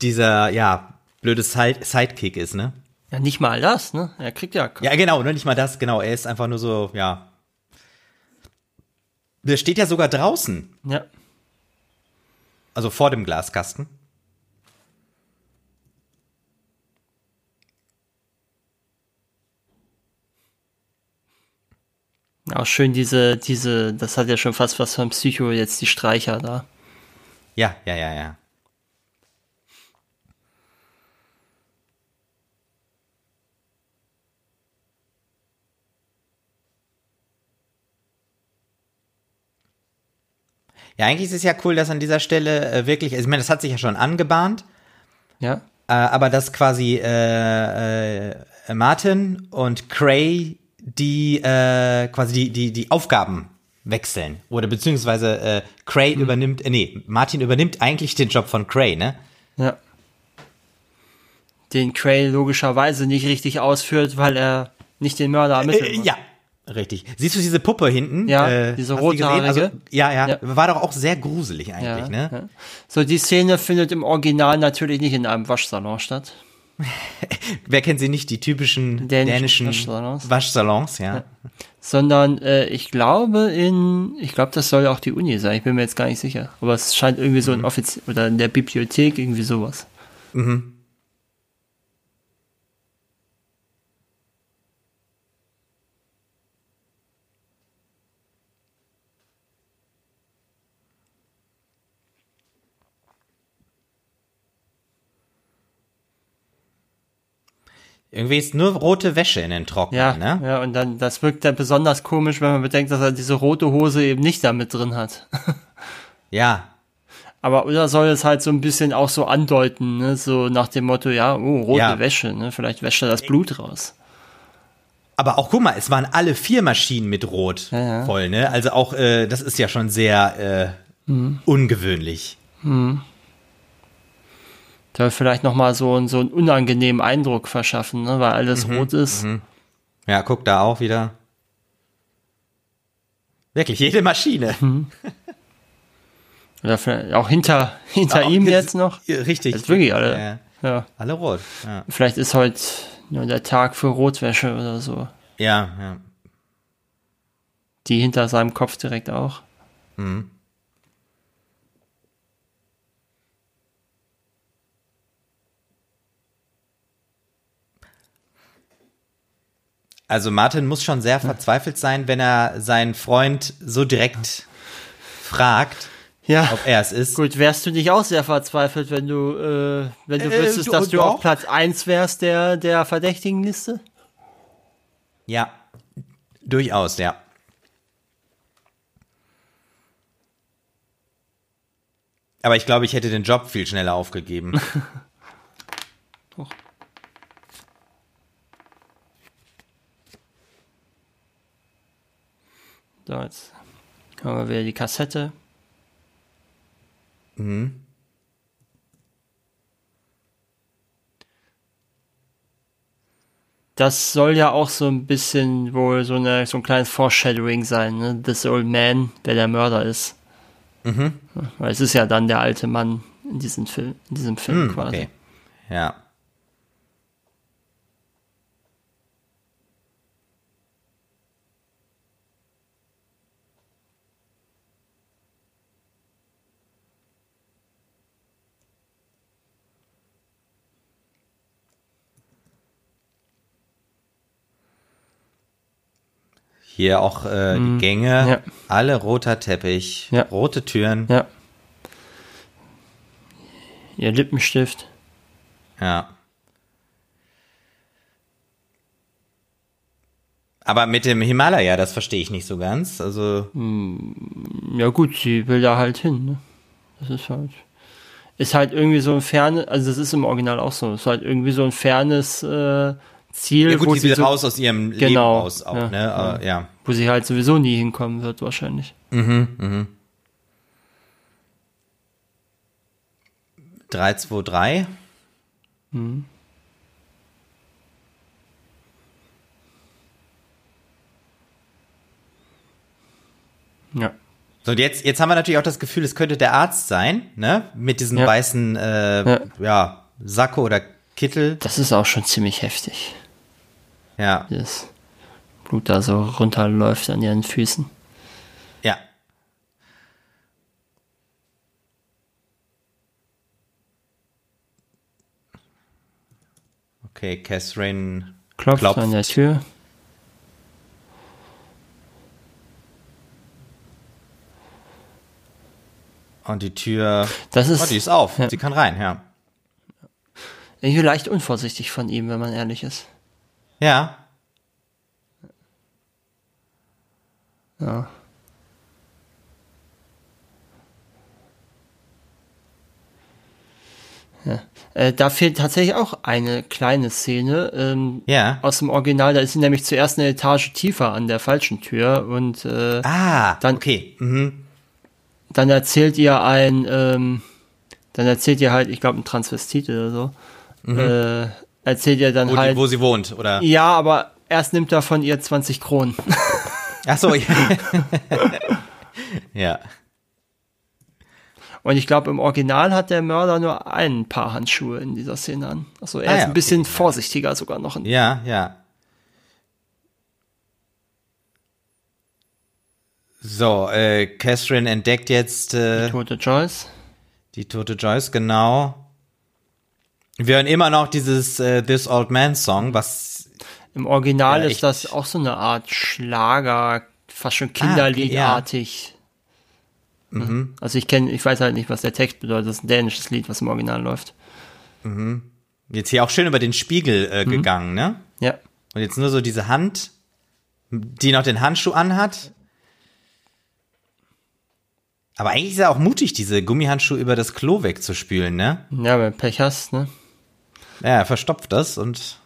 dieser, ja, blöde Side Sidekick ist, ne? Ja, nicht mal das, ne? Er kriegt ja. Ja, genau, ne, nicht mal das, genau. Er ist einfach nur so, ja. Der steht ja sogar draußen. Ja. Also vor dem Glaskasten. Auch schön diese, diese, das hat ja schon fast was von Psycho, jetzt die Streicher da. Ja, ja, ja, ja. Ja, eigentlich ist es ja cool, dass an dieser Stelle äh, wirklich, also ich meine, das hat sich ja schon angebahnt. Ja. Äh, aber dass quasi äh, äh, Martin und Cray die äh, quasi die, die, die Aufgaben wechseln. Oder beziehungsweise äh, Cray mhm. übernimmt, äh, nee, Martin übernimmt eigentlich den Job von Cray, ne? Ja. Den Cray logischerweise nicht richtig ausführt, weil er nicht den Mörder ermittelt. Äh, ja, Richtig. Siehst du diese Puppe hinten? Ja, äh, diese rothaarige. Also, ja, ja, ja, war doch auch sehr gruselig eigentlich, ja, ne? Ja. So, die Szene findet im Original natürlich nicht in einem Waschsalon statt. Wer kennt sie nicht, die typischen dänischen, dänischen Waschsalons, Waschsalons ja. ja. Sondern äh, ich glaube in, ich glaube, das soll auch die Uni sein, ich bin mir jetzt gar nicht sicher. Aber es scheint irgendwie so mhm. ein Offiziell, oder in der Bibliothek irgendwie sowas. Mhm. Irgendwie ist nur rote Wäsche in den Trockner, ja, ne? Ja, und dann, das wirkt dann besonders komisch, wenn man bedenkt, dass er diese rote Hose eben nicht damit drin hat. ja. Aber oder soll es halt so ein bisschen auch so andeuten, ne? So nach dem Motto, ja, oh, rote ja. Wäsche, ne? Vielleicht wäscht er das Blut raus. Aber auch, guck mal, es waren alle vier Maschinen mit Rot ja, ja. voll, ne? Also auch, äh, das ist ja schon sehr äh, mhm. ungewöhnlich. Mhm da vielleicht noch mal so, so einen unangenehmen Eindruck verschaffen, ne, weil alles mhm, rot ist. Mhm. Ja, guck da auch wieder. Wirklich, jede Maschine. Mhm. Oder vielleicht auch hinter, hinter auch ihm jetzt, noch. Richtig. Jetzt wirklich alle. Ja. ja. Alle rot. Ja. Vielleicht ist heute nur der Tag für Rotwäsche oder so. Ja, ja. Die hinter seinem Kopf direkt auch. Mhm. Also Martin muss schon sehr verzweifelt sein, wenn er seinen Freund so direkt fragt, ja. ob er es ist. Gut, wärst du nicht auch sehr verzweifelt, wenn du, äh, wenn du äh, wüsstest, dass du auf Platz 1 wärst der, der Verdächtigenliste? Ja, durchaus, ja. Aber ich glaube, ich hätte den Job viel schneller aufgegeben. So, jetzt haben wir wieder die Kassette. Mhm. Das soll ja auch so ein bisschen wohl so, eine, so ein kleines Foreshadowing sein, ne? This Old Man, wer der Mörder ist. Mhm. Weil es ist ja dann der alte Mann in diesem Film, in diesem Film Hm, quasi. okay. Ja. Hier auch äh, die Gänge, ja. alle roter Teppich, Ja. rote Türen. Ja. Ihr Lippenstift. Ja. Aber mit dem Himalaya, das verstehe ich nicht so ganz. Also, Ja gut, sie will da halt hin, ne? Das ist halt. Ist halt irgendwie so ein fernes, also das ist im Original auch so, ist halt irgendwie so ein fernes äh, Ziel, ja gut, wo die sie will so, raus aus ihrem Leben Genau, raus auch, ja, ne? ja. Ja. wo sie halt sowieso nie hinkommen wird, wahrscheinlich. Mhm, mhm. 3, 2, 3. Ja. So, und jetzt, jetzt haben wir natürlich auch das Gefühl, es könnte der Arzt sein, ne? Mit diesem Ja. weißen, äh, Ja. ja. Sakko oder Kittel. Das ist auch schon ziemlich heftig, Ja, das Blut da so runterläuft an ihren Füßen. ja. Okay, Catherine Klopft, Klopft. an der Tür. und die Tür, Das ist oh, die ist auf. Ja. Sie kann rein, ja. irgendwie leicht unvorsichtig von ihm, wenn man ehrlich ist. Ja, Ja. Ja. Äh, da fehlt tatsächlich auch eine kleine Szene ähm, ja. aus dem Original. Da ist sie nämlich zuerst eine Etage tiefer an der falschen Tür und äh, Ah, Dann- okay. Mhm. dann erzählt ihr ein, ähm, dann erzählt ihr halt, ich glaube ein Transvestit oder so, äh, erzählt ihr dann Wo, halt, die, wo sie wohnt, oder? ja, aber erst nimmt er von ihr 20 Kronen. Ach so, ja. ja. Und ich glaube, im Original hat der Mörder nur ein Paar Handschuhe in dieser Szene an. Also er Ah ist ja, ein bisschen vorsichtiger sogar noch. Ja, ja. So, äh, Catherine entdeckt jetzt äh, Tote Joyce. die tote Joyce, genau. Wir hören immer noch dieses äh, This Old Man Song, was Im Original Ja, ist das auch so eine Art Schlager, fast schon Ah, okay, ja. Kinderliedartig. Mhm. Also ich kenne, ich weiß halt nicht, was der Text bedeutet. Das ist ein dänisches Lied, was im Original läuft. jetzt hier auch schön über den Spiegel äh, Mhm. gegangen, ne? Ja. Und jetzt nur so diese Hand, die noch den Handschuh anhat. Aber eigentlich ist er auch mutig, diese Gummihandschuhe über das Klo wegzuspülen, ne? Ja, wenn du Pech hast, ne? Ja, er verstopft das und.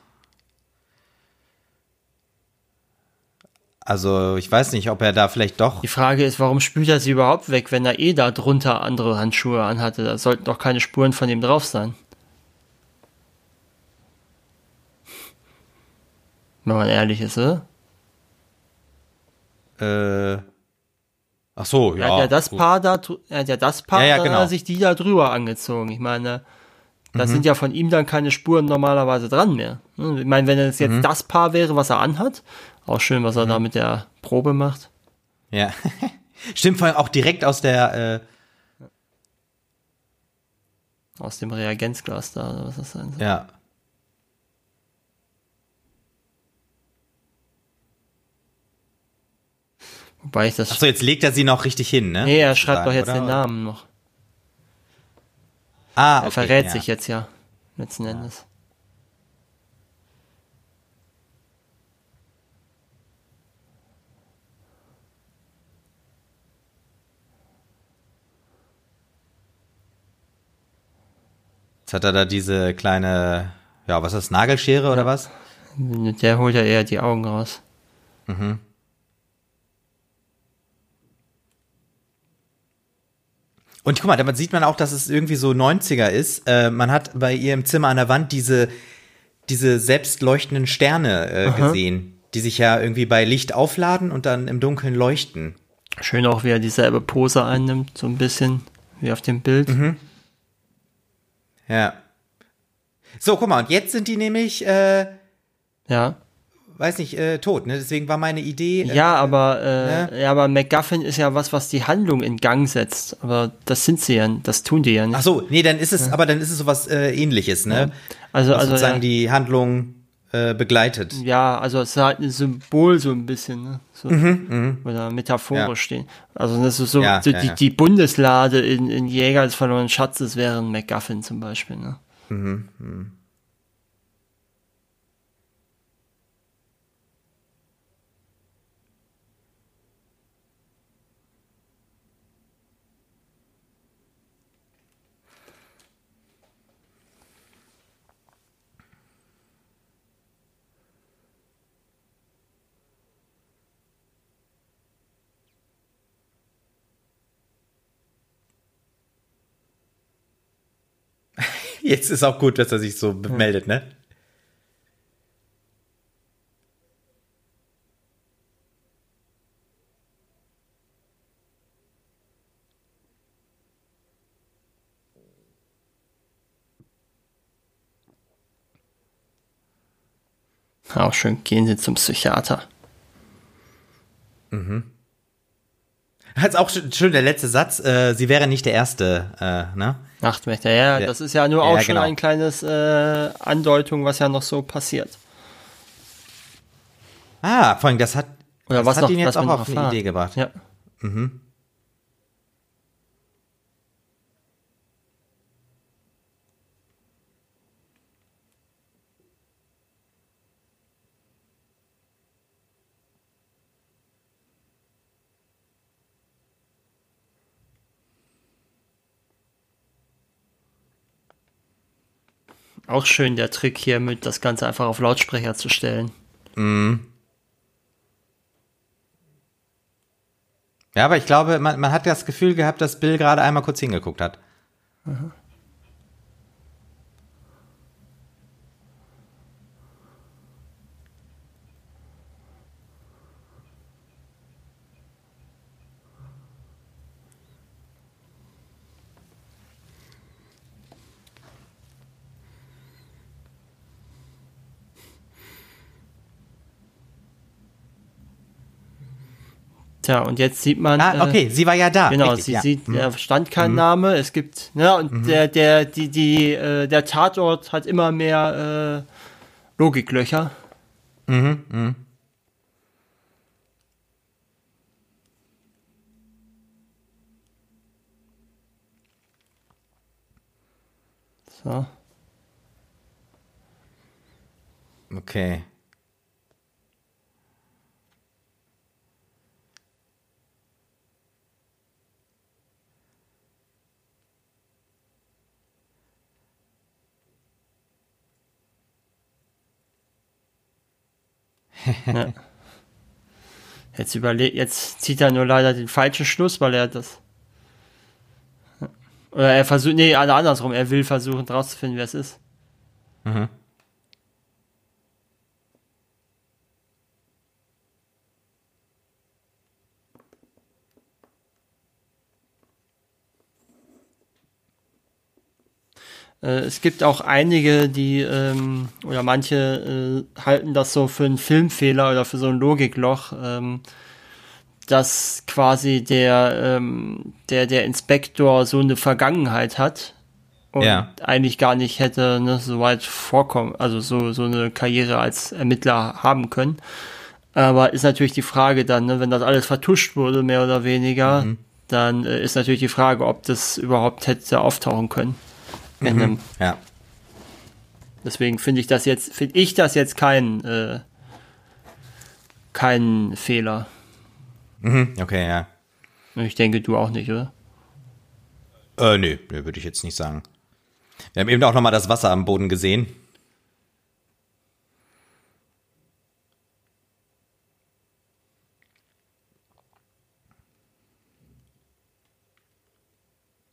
Also, ich weiß nicht, ob er da vielleicht doch. Die Frage ist, warum spült er sie überhaupt weg, wenn er eh da drunter andere Handschuhe anhatte? Da sollten doch keine Spuren von ihm drauf sein. Wenn man ehrlich ist, oder? Äh, ach so, ja. er hat ja das gut. Paar da, er hat ja das Paar, Ja, ja, dann genau. hat er sich die da drüber angezogen. Ich meine, da Mhm. sind ja von ihm dann keine Spuren normalerweise dran mehr. Ne? Ich meine, wenn es Mhm. jetzt das Paar wäre, was er anhat, auch schön, was er da mit der Probe macht. Ja. Stimmt, vor allem auch direkt aus der. Äh, Aus dem Reagenzglas da, oder was das sein soll. ja. Wobei ich das. Ach so, jetzt legt er sie noch richtig hin, ne? nee, er schreibt doch Sozusagen, jetzt oder? den Namen noch. Ah, okay, er verrät ja. sich jetzt ja, letzten ja. Endes. Jetzt hat er da diese kleine, ja, was ist das, Nagelschere ja. oder was? Der holt ja eher die Augen raus. Mhm. Und guck mal, damit sieht man auch, dass es irgendwie so 90er ist. Äh, man hat bei ihr im Zimmer an der Wand diese, diese selbstleuchtenden Sterne äh, gesehen, die sich ja irgendwie bei Licht aufladen und dann im Dunkeln leuchten. Schön auch, wie er dieselbe Pose einnimmt, so ein bisschen wie auf dem Bild. Mhm. Ja. So, guck mal, und jetzt sind die nämlich, äh, ja weiß nicht, äh, tot, ne? Deswegen war meine Idee. Äh, ja, aber äh, ne? ja, aber MacGuffin ist ja was, was die Handlung in Gang setzt. Aber das sind sie ja, das tun die ja nicht. Ach so, nee, dann ist es, ja. aber dann ist es sowas äh, ähnliches, ne? Ja. Also, was also sozusagen ja. die Handlung äh, begleitet. Ja, also es ist halt ein Symbol so ein bisschen, ne? So, mhm, mh. Oder metaphorisch stehen. Also das ist so, so die, die Bundeslade in, in Jäger des verlorenen Schatzes wäre ein MacGuffin zum Beispiel, ne? Mhm, mh. Jetzt ist auch gut, dass er sich so meldet, ne? Auch schön, gehen Sie zum Psychiater. Mhm. Jetzt auch schön der letzte Satz. Äh, sie wäre nicht der Erste, äh, ne? Nachtwächter, ja, ja, das ist ja nur auch ja, schon genau. ein kleines äh, Andeutung, was ja noch so passiert. Ah, vor allem, das hat, Oder das was hat noch, ihn jetzt auch auf eine Idee gebracht. Ja. Mhm. Auch schön der Trick hier mit das Ganze einfach auf Lautsprecher zu stellen. Mhm. Ja, aber ich glaube, man, man hat das Gefühl gehabt, dass Bill gerade einmal kurz hingeguckt hat. Mhm. Tja, und jetzt sieht man. Ah, okay, äh, sie war ja da. Genau, richtig, sie ja. sieht, mhm. da stand kein mhm. Name. Es gibt, ne, und mhm. der, der, die, die, äh, der Tatort hat immer mehr äh, Logiklöcher. Mhm, mhm. So. Okay. Ja. Jetzt überlegt, jetzt zieht er nur leider den falschen Schluss, weil er das. Oder er versucht, nee, andersrum, er will versuchen rauszufinden, wer es ist. Mhm. Es gibt auch einige, die ähm, oder manche äh, halten das so für einen Filmfehler oder für so ein Logikloch, ähm, dass quasi der, ähm, der, der Inspektor so eine Vergangenheit hat und ja. eigentlich gar nicht hätte ne, so weit vorkommen, also so, so eine Karriere als Ermittler haben können. Aber ist natürlich die Frage dann, ne, wenn das alles vertuscht wurde, mehr oder weniger, mhm. dann äh, ist natürlich die Frage, ob das überhaupt hätte auftauchen können. Mhm. Ja. Deswegen finde ich das jetzt, finde ich das jetzt kein, äh, kein Fehler. Mhm. Okay, ja. Ich denke, du auch nicht, oder? Äh, nee, nee würde ich jetzt nicht sagen. Wir haben eben auch nochmal das Wasser am Boden gesehen.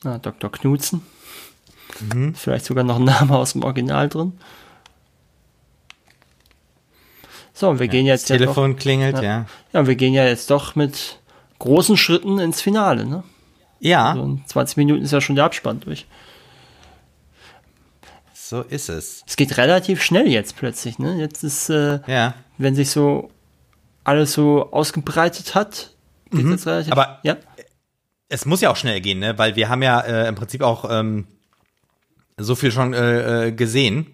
Ah, Dr. Knutzen. Mhm. Vielleicht sogar noch ein Name aus dem Original drin. So, und wir ja, gehen jetzt. Das Telefon ja doch, klingelt, ja. ja. Ja, und wir gehen ja jetzt doch mit großen Schritten ins Finale, ne? Ja. Also in 20 Minuten ist ja schon der Abspann durch. So ist es. Es geht relativ schnell jetzt plötzlich, ne? Jetzt ist, äh, ja. wenn sich so alles so ausgebreitet hat, geht mhm. jetzt relativ Aber ja? es muss ja auch schnell gehen, ne? Weil wir haben ja äh, im Prinzip auch ähm, so viel schon äh, äh gesehen.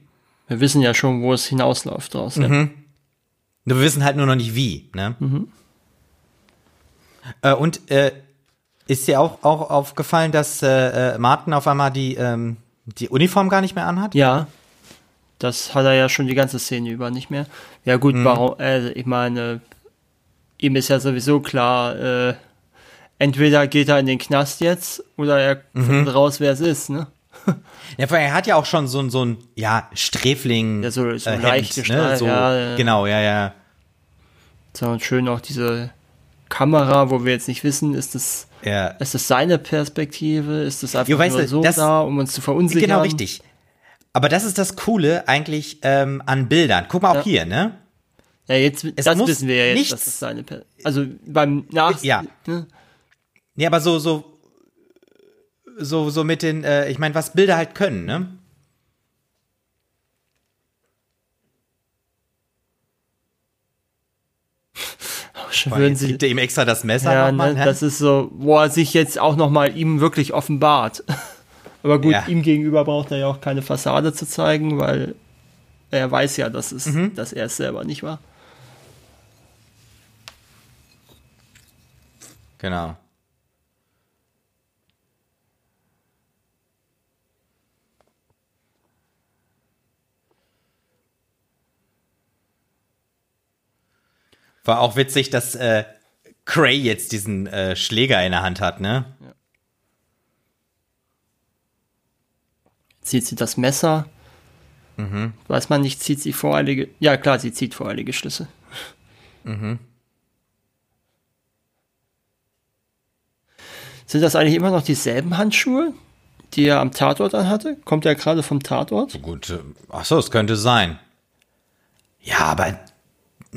Wir wissen ja schon, wo es hinausläuft draus. Mhm. Ja. Wir wissen halt nur noch nicht wie, ne? Mhm. Äh, und äh, ist dir auch, auch aufgefallen, dass äh, äh, Martin auf einmal die, ähm, die Uniform gar nicht mehr anhat? Ja. Das hat er ja schon die ganze Szene über nicht mehr. Ja gut, mhm. warum, äh, ich meine, ihm ist ja sowieso klar, äh, entweder geht er in den Knast jetzt oder er mhm. findet raus, wer es ist, ne? Ja, vor allem, er hat ja auch schon so, so ein, ja, Sträfling. Ja, so, so äh, leicht Hemd, ne? so, ja, Genau, ja, ja. So, schön auch diese Kamera, wo wir jetzt nicht wissen, ist das, ja. ist das seine Perspektive, ist das einfach jo, nur du, so das, da, um uns zu verunsichern? Genau, richtig. Aber das ist das Coole eigentlich ähm, an Bildern. Guck mal auch ja. hier, ne? Ja, jetzt, es das wissen wir ja jetzt, dass das seine, per also beim Nach... Ja. Ne? Ja, aber so, so, so, so mit den, äh, ich meine, was Bilder halt können, ne? Schwören Sie, gibt er ihm extra das Messer ja, nochmal, ne, Das ist so, wo er sich jetzt auch nochmal ihm wirklich offenbart. Aber gut, ja. ihm gegenüber braucht er ja auch keine Fassade zu zeigen, weil er weiß ja, dass, es, mhm. dass er es selber nicht war. Genau. War auch witzig, dass äh, Cray jetzt diesen äh, Schläger in der Hand hat, ne? Ja. Zieht sie das Messer? Mhm. Weiß man nicht, zieht sie voreilige. Ja, klar, sie zieht voreilige Schlüsse. Mhm. Sind das eigentlich immer noch dieselben Handschuhe, die er am Tatort anhatte? Kommt er gerade vom Tatort? Gut, äh, ach so, es könnte sein. Ja, aber er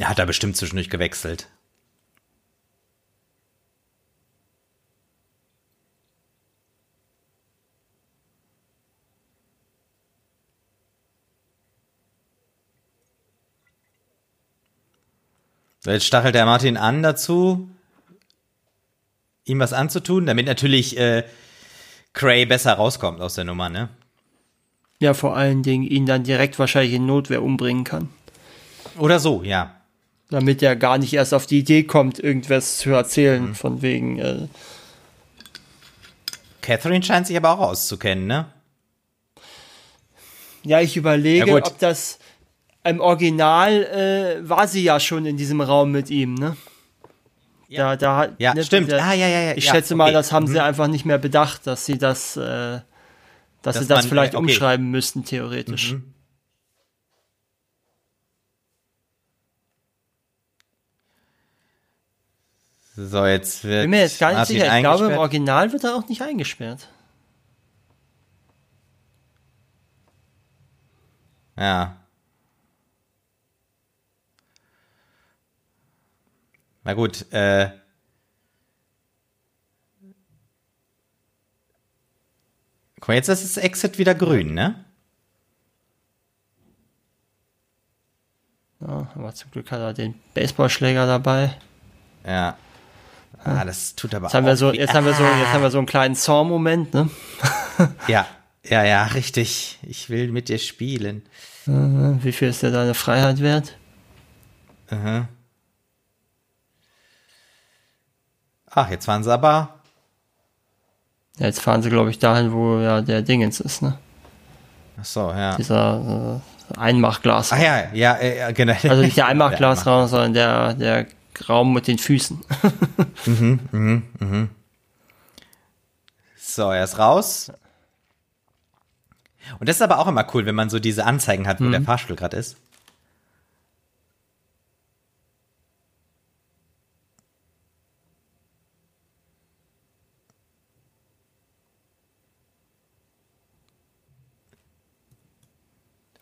hat da bestimmt zwischendurch gewechselt. Jetzt stachelt der Martin an dazu, ihm was anzutun, damit natürlich äh, Cray besser rauskommt aus der Nummer, ne? Ja, vor allen Dingen ihn dann direkt wahrscheinlich in Notwehr umbringen kann. Oder so, ja damit er gar nicht erst auf die Idee kommt, irgendwas zu erzählen, mhm. von wegen. Äh Catherine scheint sich aber auch auszukennen, ne? Ja, ich überlege, ja, ob das im Original äh, war sie ja schon in diesem Raum mit ihm, ne? Ja, da, da ja, ne, stimmt. Der, ah, ja, ja, ja. Ich ja, schätze okay. mal, das haben mhm. sie einfach nicht mehr bedacht, dass sie das, äh, dass, dass sie das man, vielleicht okay. umschreiben müssten, theoretisch. Mhm. So, jetzt wird. Bin mir jetzt gar nicht sicher. Ich glaube, im Original wird er auch nicht eingesperrt. Ja. Na gut, äh. Guck mal, jetzt ist das Exit wieder grün, ne? Ja, aber zum Glück hat er den Baseballschläger dabei. Ja. Ah, das tut aber jetzt haben wir so, jetzt haben wir so, jetzt haben wir so einen kleinen Saw-Moment, ne? ja, ja, ja, richtig. Ich will mit dir spielen. Wie viel ist dir deine Freiheit wert? Aha. Ach, jetzt fahren sie aber. Ja, jetzt fahren sie, glaube ich, dahin, wo ja der Dingens ist, ne? Ach so, ja. Dieser äh, Einmachglas. Ach ja, ja, ja, genau. Also nicht der Einmachglasraum, sondern der, der Raum mit den Füßen. mhm, mhm, mhm. So, er ist raus. Und das ist aber auch immer cool, wenn man so diese Anzeigen hat, wo Mhm. der Fahrstuhl gerade ist.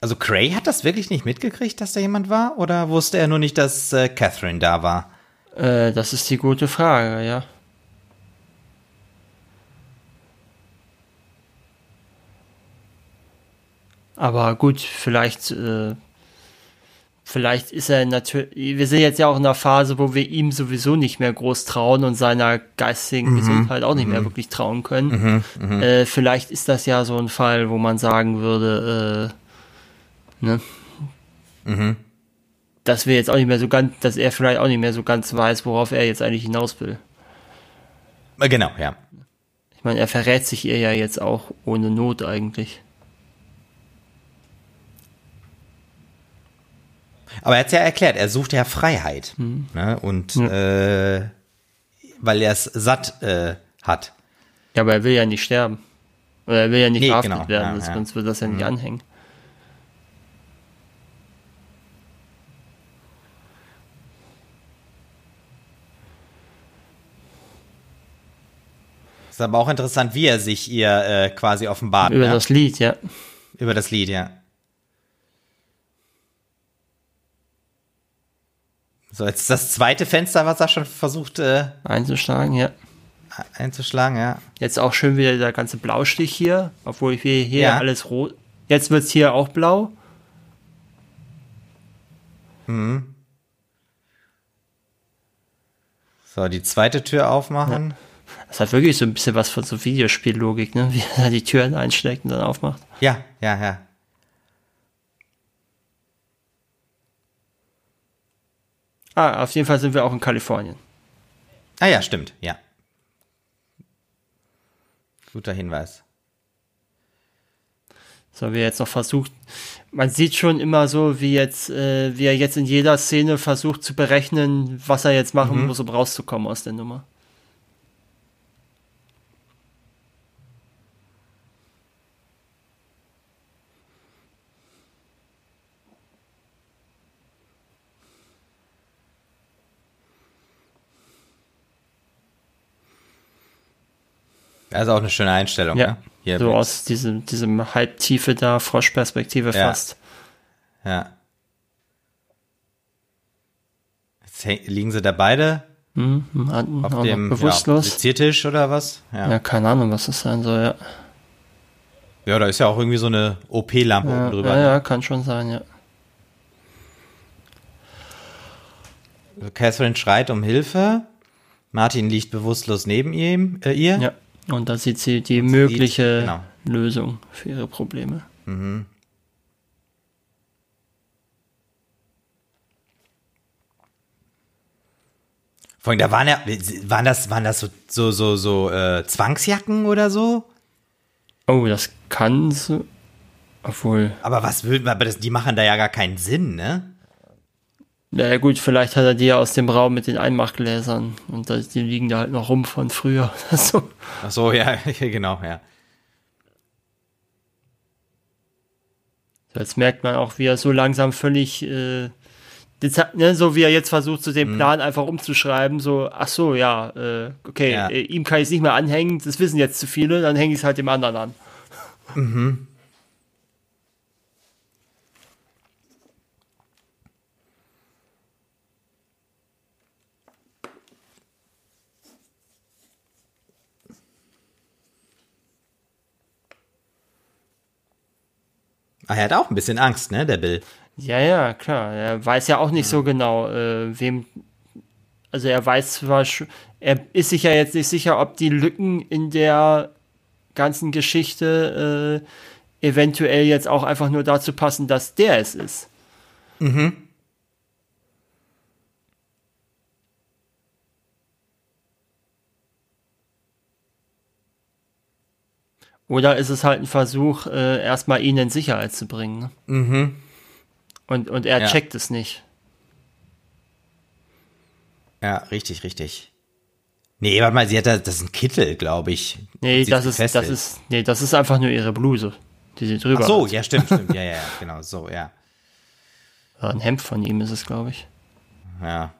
Also Cray hat das wirklich nicht mitgekriegt, dass da jemand war? Oder wusste er nur nicht, dass äh, Catherine da war? Äh, das ist die gute Frage, ja. Aber gut, vielleicht, äh, vielleicht ist er natürlich, wir sind jetzt ja auch in einer Phase, wo wir ihm sowieso nicht mehr groß trauen und seiner geistigen Gesundheit auch nicht mehr wirklich trauen können. Äh, vielleicht ist das ja so ein Fall, wo man sagen würde, äh, ne? Dass wir jetzt auch nicht mehr so ganz, dass er vielleicht auch nicht mehr so ganz weiß, worauf er jetzt eigentlich hinaus will. Äh, genau, ja. Ich meine, er verrät sich ihr ja jetzt auch ohne Not eigentlich. Aber er hat ja erklärt, er sucht ja Freiheit. Ne? Und äh, weil er es satt äh, hat. Ja, aber er will ja nicht sterben. Oder er will ja nicht Nee, verhaftet genau, werden, ja, ja. sonst wird das ja nicht anhängen. Ist aber auch interessant, wie er sich ihr äh, quasi offenbart. Über ne? das Lied, ja. Über das Lied, ja. So, jetzt das zweite Fenster, was er schon versucht äh, Einzuschlagen, ja. einzuschlagen, ja. Jetzt auch schön wieder der ganze Blaustich hier, obwohl wir hier Ja. alles rot. Jetzt wird's hier auch blau. So, die zweite Tür aufmachen. Das hat wirklich so ein bisschen was von so Videospiellogik, ne? Wie er da die Türen einschlägt und dann aufmacht. Ja, ja, ja. Ah, auf jeden Fall sind wir auch in Kalifornien. Ah ja, stimmt, ja. Guter Hinweis. So, wie er jetzt noch versucht, man sieht schon immer so, wie jetzt, äh, wie er jetzt in jeder Szene versucht zu berechnen, was er jetzt machen muss, um rauszukommen aus der Nummer. Das ist auch eine schöne Einstellung, Ja, ne? Hier so mit- aus diesem, diesem Halbtiefe da, Froschperspektive Ja. fast. Ja. Jetzt liegen sie da beide Mhm, hatten auf auch dem bewusstlos. Ja, Seziertisch oder was? Ja. Ja. keine Ahnung, was das sein soll, ja. ja, da ist ja auch irgendwie so eine OP-Lampe Ja, oben drüber. ja, ne? ja, kann schon sein, ja. Catherine schreit um Hilfe. Martin liegt bewusstlos neben ihm, äh, ihr. Ja. Und da sieht sie die sie mögliche sieht- genau. Lösung für ihre Probleme. Vor allem, da waren ja, waren das, waren das so, so, so, so äh, Zwangsjacken oder so? Oh, das kann so. Obwohl, Aber was will, aber das, die machen da ja gar keinen Sinn, ne? Naja gut, vielleicht hat er die ja aus dem Raum mit den Einmachgläsern und die liegen da halt noch rum von früher oder so. Ach so, ja, genau, ja. Jetzt merkt man auch, wie er so langsam völlig, äh, ne, so wie er jetzt versucht, so Mhm. den Plan einfach umzuschreiben, so, ach so, ja, äh, okay, Ja. äh, ihm kann ich es nicht mehr anhängen, das wissen jetzt zu viele, dann hänge ich es halt dem anderen an. Ah, er hat auch ein bisschen Angst, ne, der Bill. Ja, ja, klar. Er weiß ja auch nicht so genau, äh, wem. Also er weiß zwar, er ist sich ja jetzt nicht sicher, ob die Lücken in der ganzen Geschichte äh, eventuell jetzt auch einfach nur dazu passen, dass der es ist. Oder ist es halt ein Versuch, äh, erstmal ihn in Sicherheit zu bringen? Ne? Mhm. Und, und er Ja. checkt es nicht. Ja, richtig, richtig. Nee, warte mal, sie hat da, das ist ein Kittel, glaube ich. Nee, Sie das ist, das ist, nee, das ist einfach nur ihre Bluse. die sie drüber Ach so, hat. ja, stimmt, stimmt. Ja, ja, genau, so. Ja, Ein Hemd von ihm ist es, glaube ich. Ja.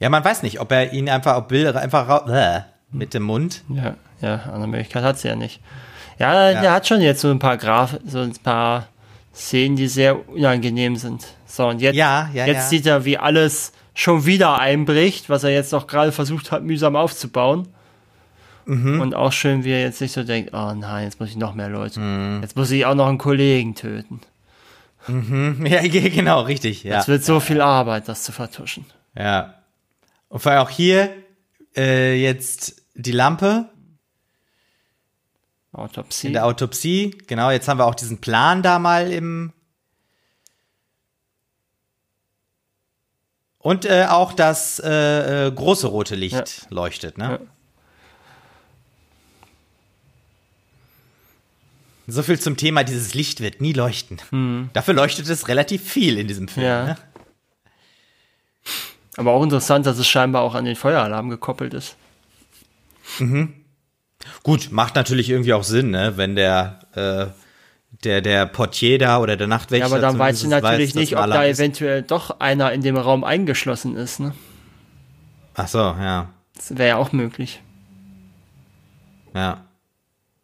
Ja, man weiß nicht, ob er ihn einfach, ob Bill einfach ra äh, mit dem Mund. Ja, ja, andere Möglichkeit hat sie ja nicht. Ja, Ja. der hat schon jetzt so ein paar Graf, so ein paar Szenen, die sehr unangenehm sind. So, und jetzt, Ja, ja, jetzt ja. sieht er, wie alles schon wieder einbricht, was er jetzt noch gerade versucht hat, mühsam aufzubauen. Mhm. Und auch schön, wie er jetzt sich so denkt, oh nein, jetzt muss ich noch mehr Leute. Mhm. Jetzt muss ich auch noch einen Kollegen töten. Ja, ge- genau, richtig, ja. Es wird so viel Arbeit, das zu vertuschen. Ja. Und vor allem auch hier äh, jetzt die Lampe Autopsie. in der Autopsie. Genau, jetzt haben wir auch diesen Plan da mal im. Und äh, auch das äh, äh, große rote Licht Ja. leuchtet, ne? Ja. So viel zum Thema, dieses Licht wird nie leuchten. Dafür leuchtet es relativ viel in diesem Film. Hm. Ja. Ne? Aber auch interessant, dass es scheinbar auch an den Feueralarm gekoppelt ist. Gut, macht natürlich irgendwie auch Sinn, ne? wenn der, äh, der, der Portier da oder der Nachtwächter. Ja, aber dann weißt du natürlich weiß, nicht, ob da ist. eventuell doch einer in dem Raum eingeschlossen ist. Ne? Ach so, ja. Das wäre ja auch möglich. Ja.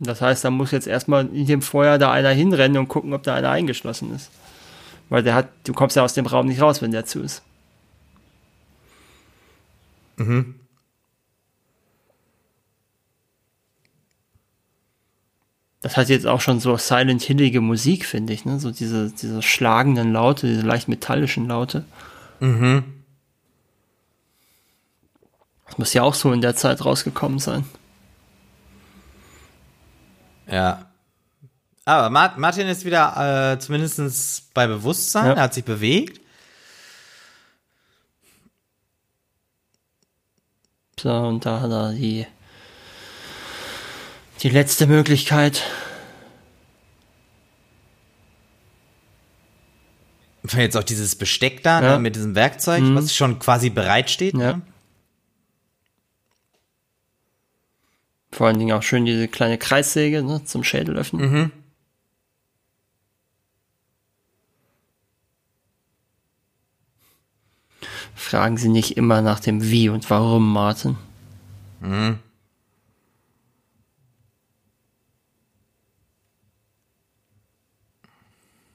Das heißt, da muss jetzt erstmal in dem Feuer da einer hinrennen und gucken, ob da einer eingeschlossen ist. Weil der hat, du kommst ja aus dem Raum nicht raus, wenn der zu ist. Das hat jetzt auch schon so Silent Hillige Musik, finde ich, ne? So diese, diese schlagenden Laute, diese leicht metallischen Laute. Mhm. Das muss ja auch so in der Zeit rausgekommen sein. Ja. Aber Ma- Martin ist wieder äh, zumindest bei Bewusstsein, Ja. er hat sich bewegt. So, und da hat er die, die letzte Möglichkeit. Jetzt auch dieses Besteck da Ja. ne, mit diesem Werkzeug, was schon quasi bereitsteht. Ja. Ne? Vor allen Dingen auch schön diese kleine Kreissäge ne, zum Schädel öffnen. Mhm. Fragen Sie nicht immer nach dem Wie und Warum, Martin.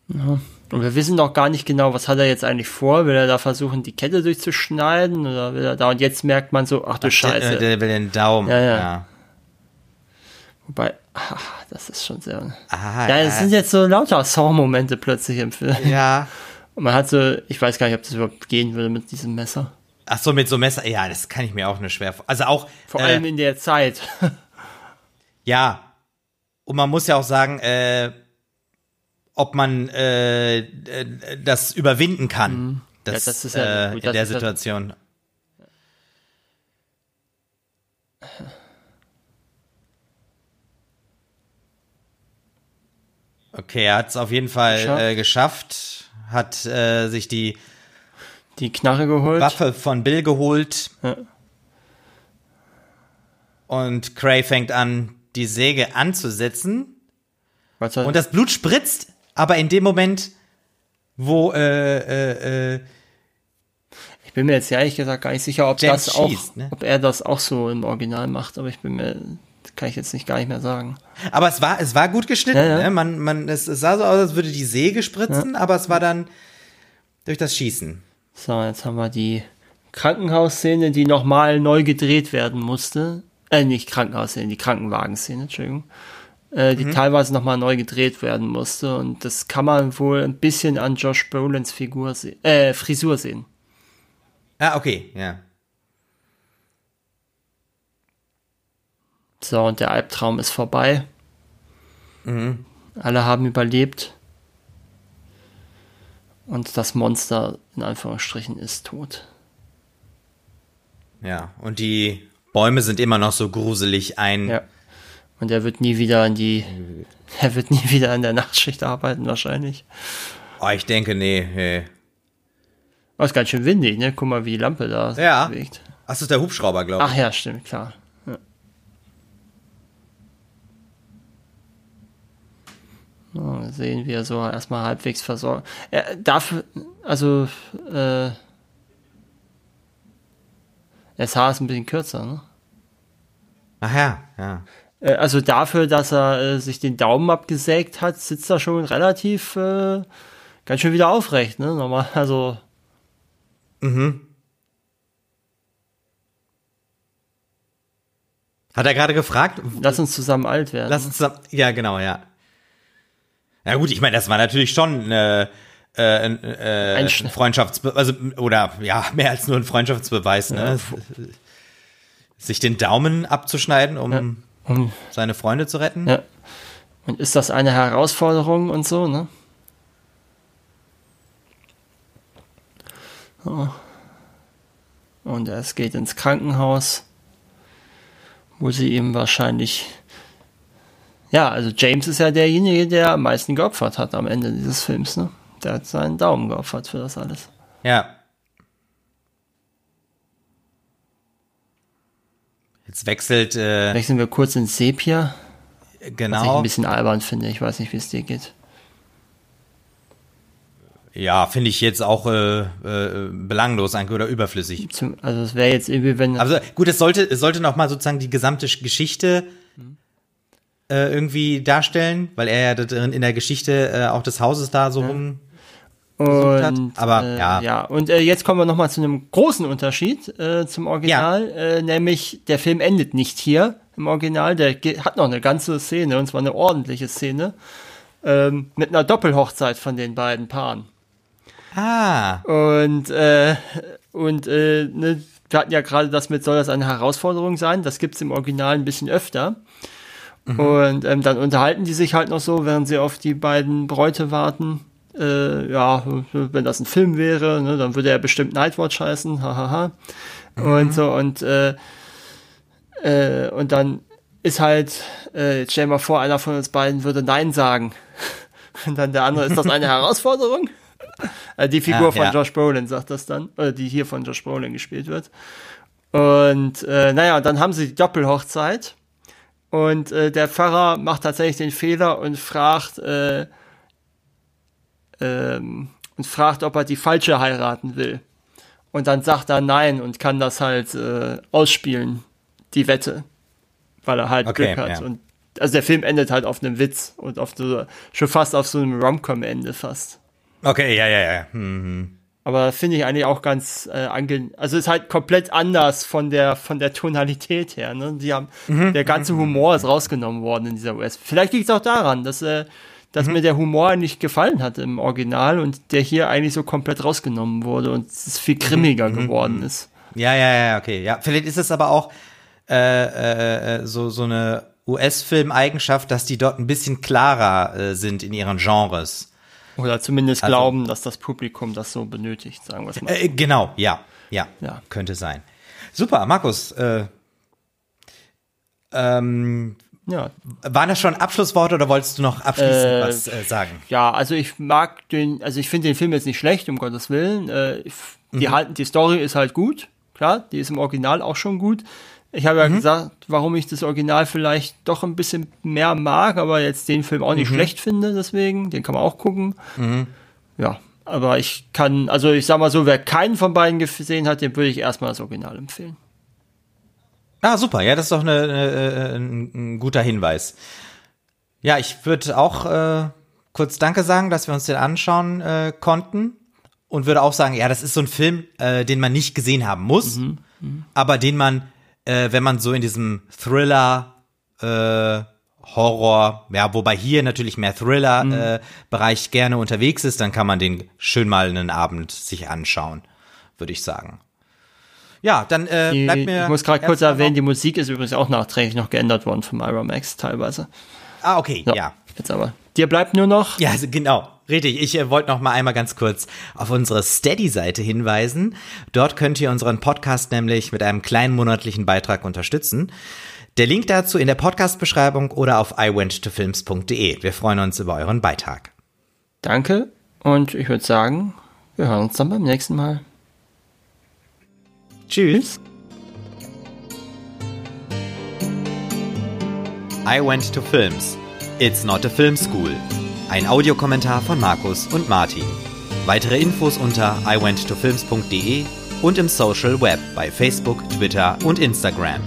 Ja. Und wir wissen doch gar nicht genau, was hat er jetzt eigentlich vor? Will er da versuchen, die Kette durchzuschneiden? Oder will er da? Und jetzt merkt man so, ach du Scheiße. Der, der will den Daumen. Ja, ja. ja. Wobei, ah, das ist schon sehr. Ah, Ja, es äh, sind jetzt so lauter Saw-Momente plötzlich im Film. ja. Und man hat so, ich weiß gar nicht, ob das überhaupt gehen würde mit diesem Messer. Ach so, mit so Messer. Ja, das kann ich mir auch nur schwer. Also auch. Vor äh, allem in der Zeit. Ja. Und man muss ja auch sagen, äh, ob man äh, äh, das überwinden kann. Das, Mhm. Ja, das ist ja- äh, gut, in das der ja- Situation. Okay, er hat es auf jeden Fall Geschafft. äh, geschafft, hat äh, sich die Die Knarre geholt. Waffe von Bill geholt Ja. und Cray fängt an, die Säge anzusetzen. Und das Blut spritzt, aber in dem Moment, wo äh, äh, äh, ich bin mir jetzt ehrlich gesagt gar nicht sicher, ob James das auch, schießt, ne? ob er das auch so im Original macht, aber ich bin mir, kann ich jetzt nicht gar nicht mehr sagen. aber es war es war gut geschnitten, Ja, ja. Ne? Man man es, es sah so aus, als würde die Säge spritzen, aber es war dann durch das Schießen. So, jetzt haben wir die Krankenhausszene, die nochmal neu gedreht werden musste. Äh, nicht Krankenhausszene, die Krankenwagenszene, Entschuldigung. Äh, Mhm. die teilweise nochmal neu gedreht werden musste. Und das kann man wohl ein bisschen an Josh Brolins Figur se äh, Frisur sehen. Ah, okay, ja. So, und der Albtraum ist vorbei. Mhm. Alle haben überlebt. Und das Monster, in Anführungsstrichen, ist tot. Ja, und die Bäume sind immer noch so gruselig ein. Ja. Und er wird nie wieder in die, er wird nie wieder in der Nachtschicht arbeiten, wahrscheinlich. Oh, ich denke, nee, nee. Oh, ist ganz schön windig, ne? Guck mal, wie die Lampe da Ja. bewegt. Ach, das ist der Hubschrauber, glaube ich. Ach ja, stimmt, klar. Sehen wir so erstmal halbwegs versorgt. Er darf, also, äh, das Haar ist ein bisschen kürzer, ne? Ach ja, ja. Äh, also dafür, dass er äh, sich den Daumen abgesägt hat, sitzt er schon relativ äh, ganz schön wieder aufrecht, ne? Normal, also. Mhm. Hat er gerade gefragt? Lass uns zusammen alt werden. Lass uns zusammen. Ja, genau, ja. Ja gut, ich meine, das war natürlich schon äh, äh, äh, ein Freundschaftsbeweis, also oder ja mehr als nur ein Freundschaftsbeweis, ne? Ja. Sich den Daumen abzuschneiden, um, ja. um seine Freunde zu retten. Ja. Und ist das eine Herausforderung und so, ne? Oh. Und es geht ins Krankenhaus, wo sie ihm wahrscheinlich ja, also James ist ja derjenige, der am meisten geopfert hat am Ende dieses Films, ne? Der hat seinen Daumen geopfert für das alles. Ja. Jetzt wechselt. Äh, Wechseln wir kurz in Sepia. Genau. Was ich ein bisschen albern finde. Ich weiß nicht, wie es dir geht. Ja, finde ich jetzt auch äh, äh, belanglos eigentlich oder überflüssig. Zum, also es wäre jetzt irgendwie, wenn. Also gut, es sollte, es sollte noch mal sozusagen die gesamte Geschichte äh, irgendwie darstellen, weil er ja drin in der Geschichte äh, auch des Hauses da so ja. rum und, hat. Aber äh, ja. Ja, und äh, jetzt kommen wir nochmal zu einem großen Unterschied äh, zum Original, ja. äh, nämlich der Film endet nicht hier im Original, der hat noch eine ganze Szene, und zwar eine ordentliche Szene, ähm, mit einer Doppelhochzeit von den beiden Paaren. Ah. Und, äh, und ne, wir hatten ja gerade das mit, soll das eine Herausforderung sein? Das gibt's im Original ein bisschen öfter. Mhm. Und ähm, dann unterhalten die sich halt noch so, während sie auf die beiden Bräute warten. Äh, ja, wenn das ein Film wäre, ne, dann würde er bestimmt Nightwatch heißen, hahaha. Mhm. Und so, und, äh, äh, und dann ist halt, äh, jetzt stell dir mal vor, einer von uns beiden würde Nein sagen. Und dann der andere, ist das eine Herausforderung? Äh, die Figur ja, von ja. Josh Brolin sagt das dann, oder die hier von Josh Brolin gespielt wird. Und äh, naja, dann haben sie die Doppelhochzeit. Und äh, der Pfarrer macht tatsächlich den Fehler und fragt, äh, ähm, und fragt, ob er die falsche heiraten will. Und dann sagt er nein und kann das halt äh, ausspielen, die Wette, weil er halt okay, Glück hat. Ja. Und also der Film endet halt auf einem Witz und auf so, schon fast auf so einem Romcom-Ende fast. Okay, ja, ja, ja. Mhm. Aber finde ich eigentlich auch ganz äh, angenehm. Also ist halt komplett anders von der von der Tonalität her. Ne? Die haben mhm. der ganze Humor ist rausgenommen worden in dieser US. Vielleicht liegt es auch daran, dass äh, dass mhm. mir der Humor nicht gefallen hat im Original und der hier eigentlich so komplett rausgenommen wurde und es viel grimmiger mhm. geworden mhm. ist. Ja, ja, ja, okay. Ja, vielleicht ist es aber auch äh, äh, äh so so eine US-Film-Eigenschaft, dass die dort ein bisschen klarer äh, sind in ihren Genres. Oder zumindest also, glauben, dass das Publikum das so benötigt, sagen wir es mal. Äh, genau, ja, ja, ja, könnte sein. Super, Markus. Äh, ähm, ja. Waren das schon Abschlussworte oder wolltest du noch abschließend äh, was äh, sagen? Ja, also ich mag den, also ich finde den Film jetzt nicht schlecht, um Gottes Willen. Äh, die, mhm. die Story ist halt gut, klar, die ist im Original auch schon gut. Ich habe ja mhm. gesagt, warum ich das Original vielleicht doch ein bisschen mehr mag, aber jetzt den Film auch nicht mhm. schlecht finde, deswegen, den kann man auch gucken. Mhm. Ja, aber ich kann, also ich sag mal so, wer keinen von beiden gesehen hat, dem würde ich erstmal das Original empfehlen. Ah, super, ja, das ist doch eine, eine, ein, ein guter Hinweis. Ja, ich würde auch äh, kurz Danke sagen, dass wir uns den anschauen äh, konnten und würde auch sagen, ja, das ist so ein Film, äh, den man nicht gesehen haben muss, mhm. Mhm. aber den man äh, wenn man so in diesem Thriller, äh, Horror, ja, wobei hier natürlich mehr Thriller-Bereich mhm. äh, gerne unterwegs ist, dann kann man den schön mal einen Abend sich anschauen, würde ich sagen. Ja, dann äh, die, bleibt mir. Ich muss gerade kurz erwähnen, die Musik ist übrigens auch nachträglich noch geändert worden von Myra Max teilweise. Ah, okay, so, ja. Jetzt aber. Dir bleibt nur noch. Ja, also genau. Richtig, ich äh, wollte noch mal einmal ganz kurz auf unsere Steady-Seite hinweisen. Dort könnt ihr unseren Podcast nämlich mit einem kleinen monatlichen Beitrag unterstützen. Der Link dazu in der Podcast-Beschreibung oder auf iwenttofilms.de. Wir freuen uns über euren Beitrag. Danke und ich würde sagen, wir hören uns dann beim nächsten Mal. Tschüss. I went to films. It's not a film school. Ein Audiokommentar von Markus und Martin. Weitere Infos unter iwenttofilms.de und im Social Web bei Facebook, Twitter und Instagram.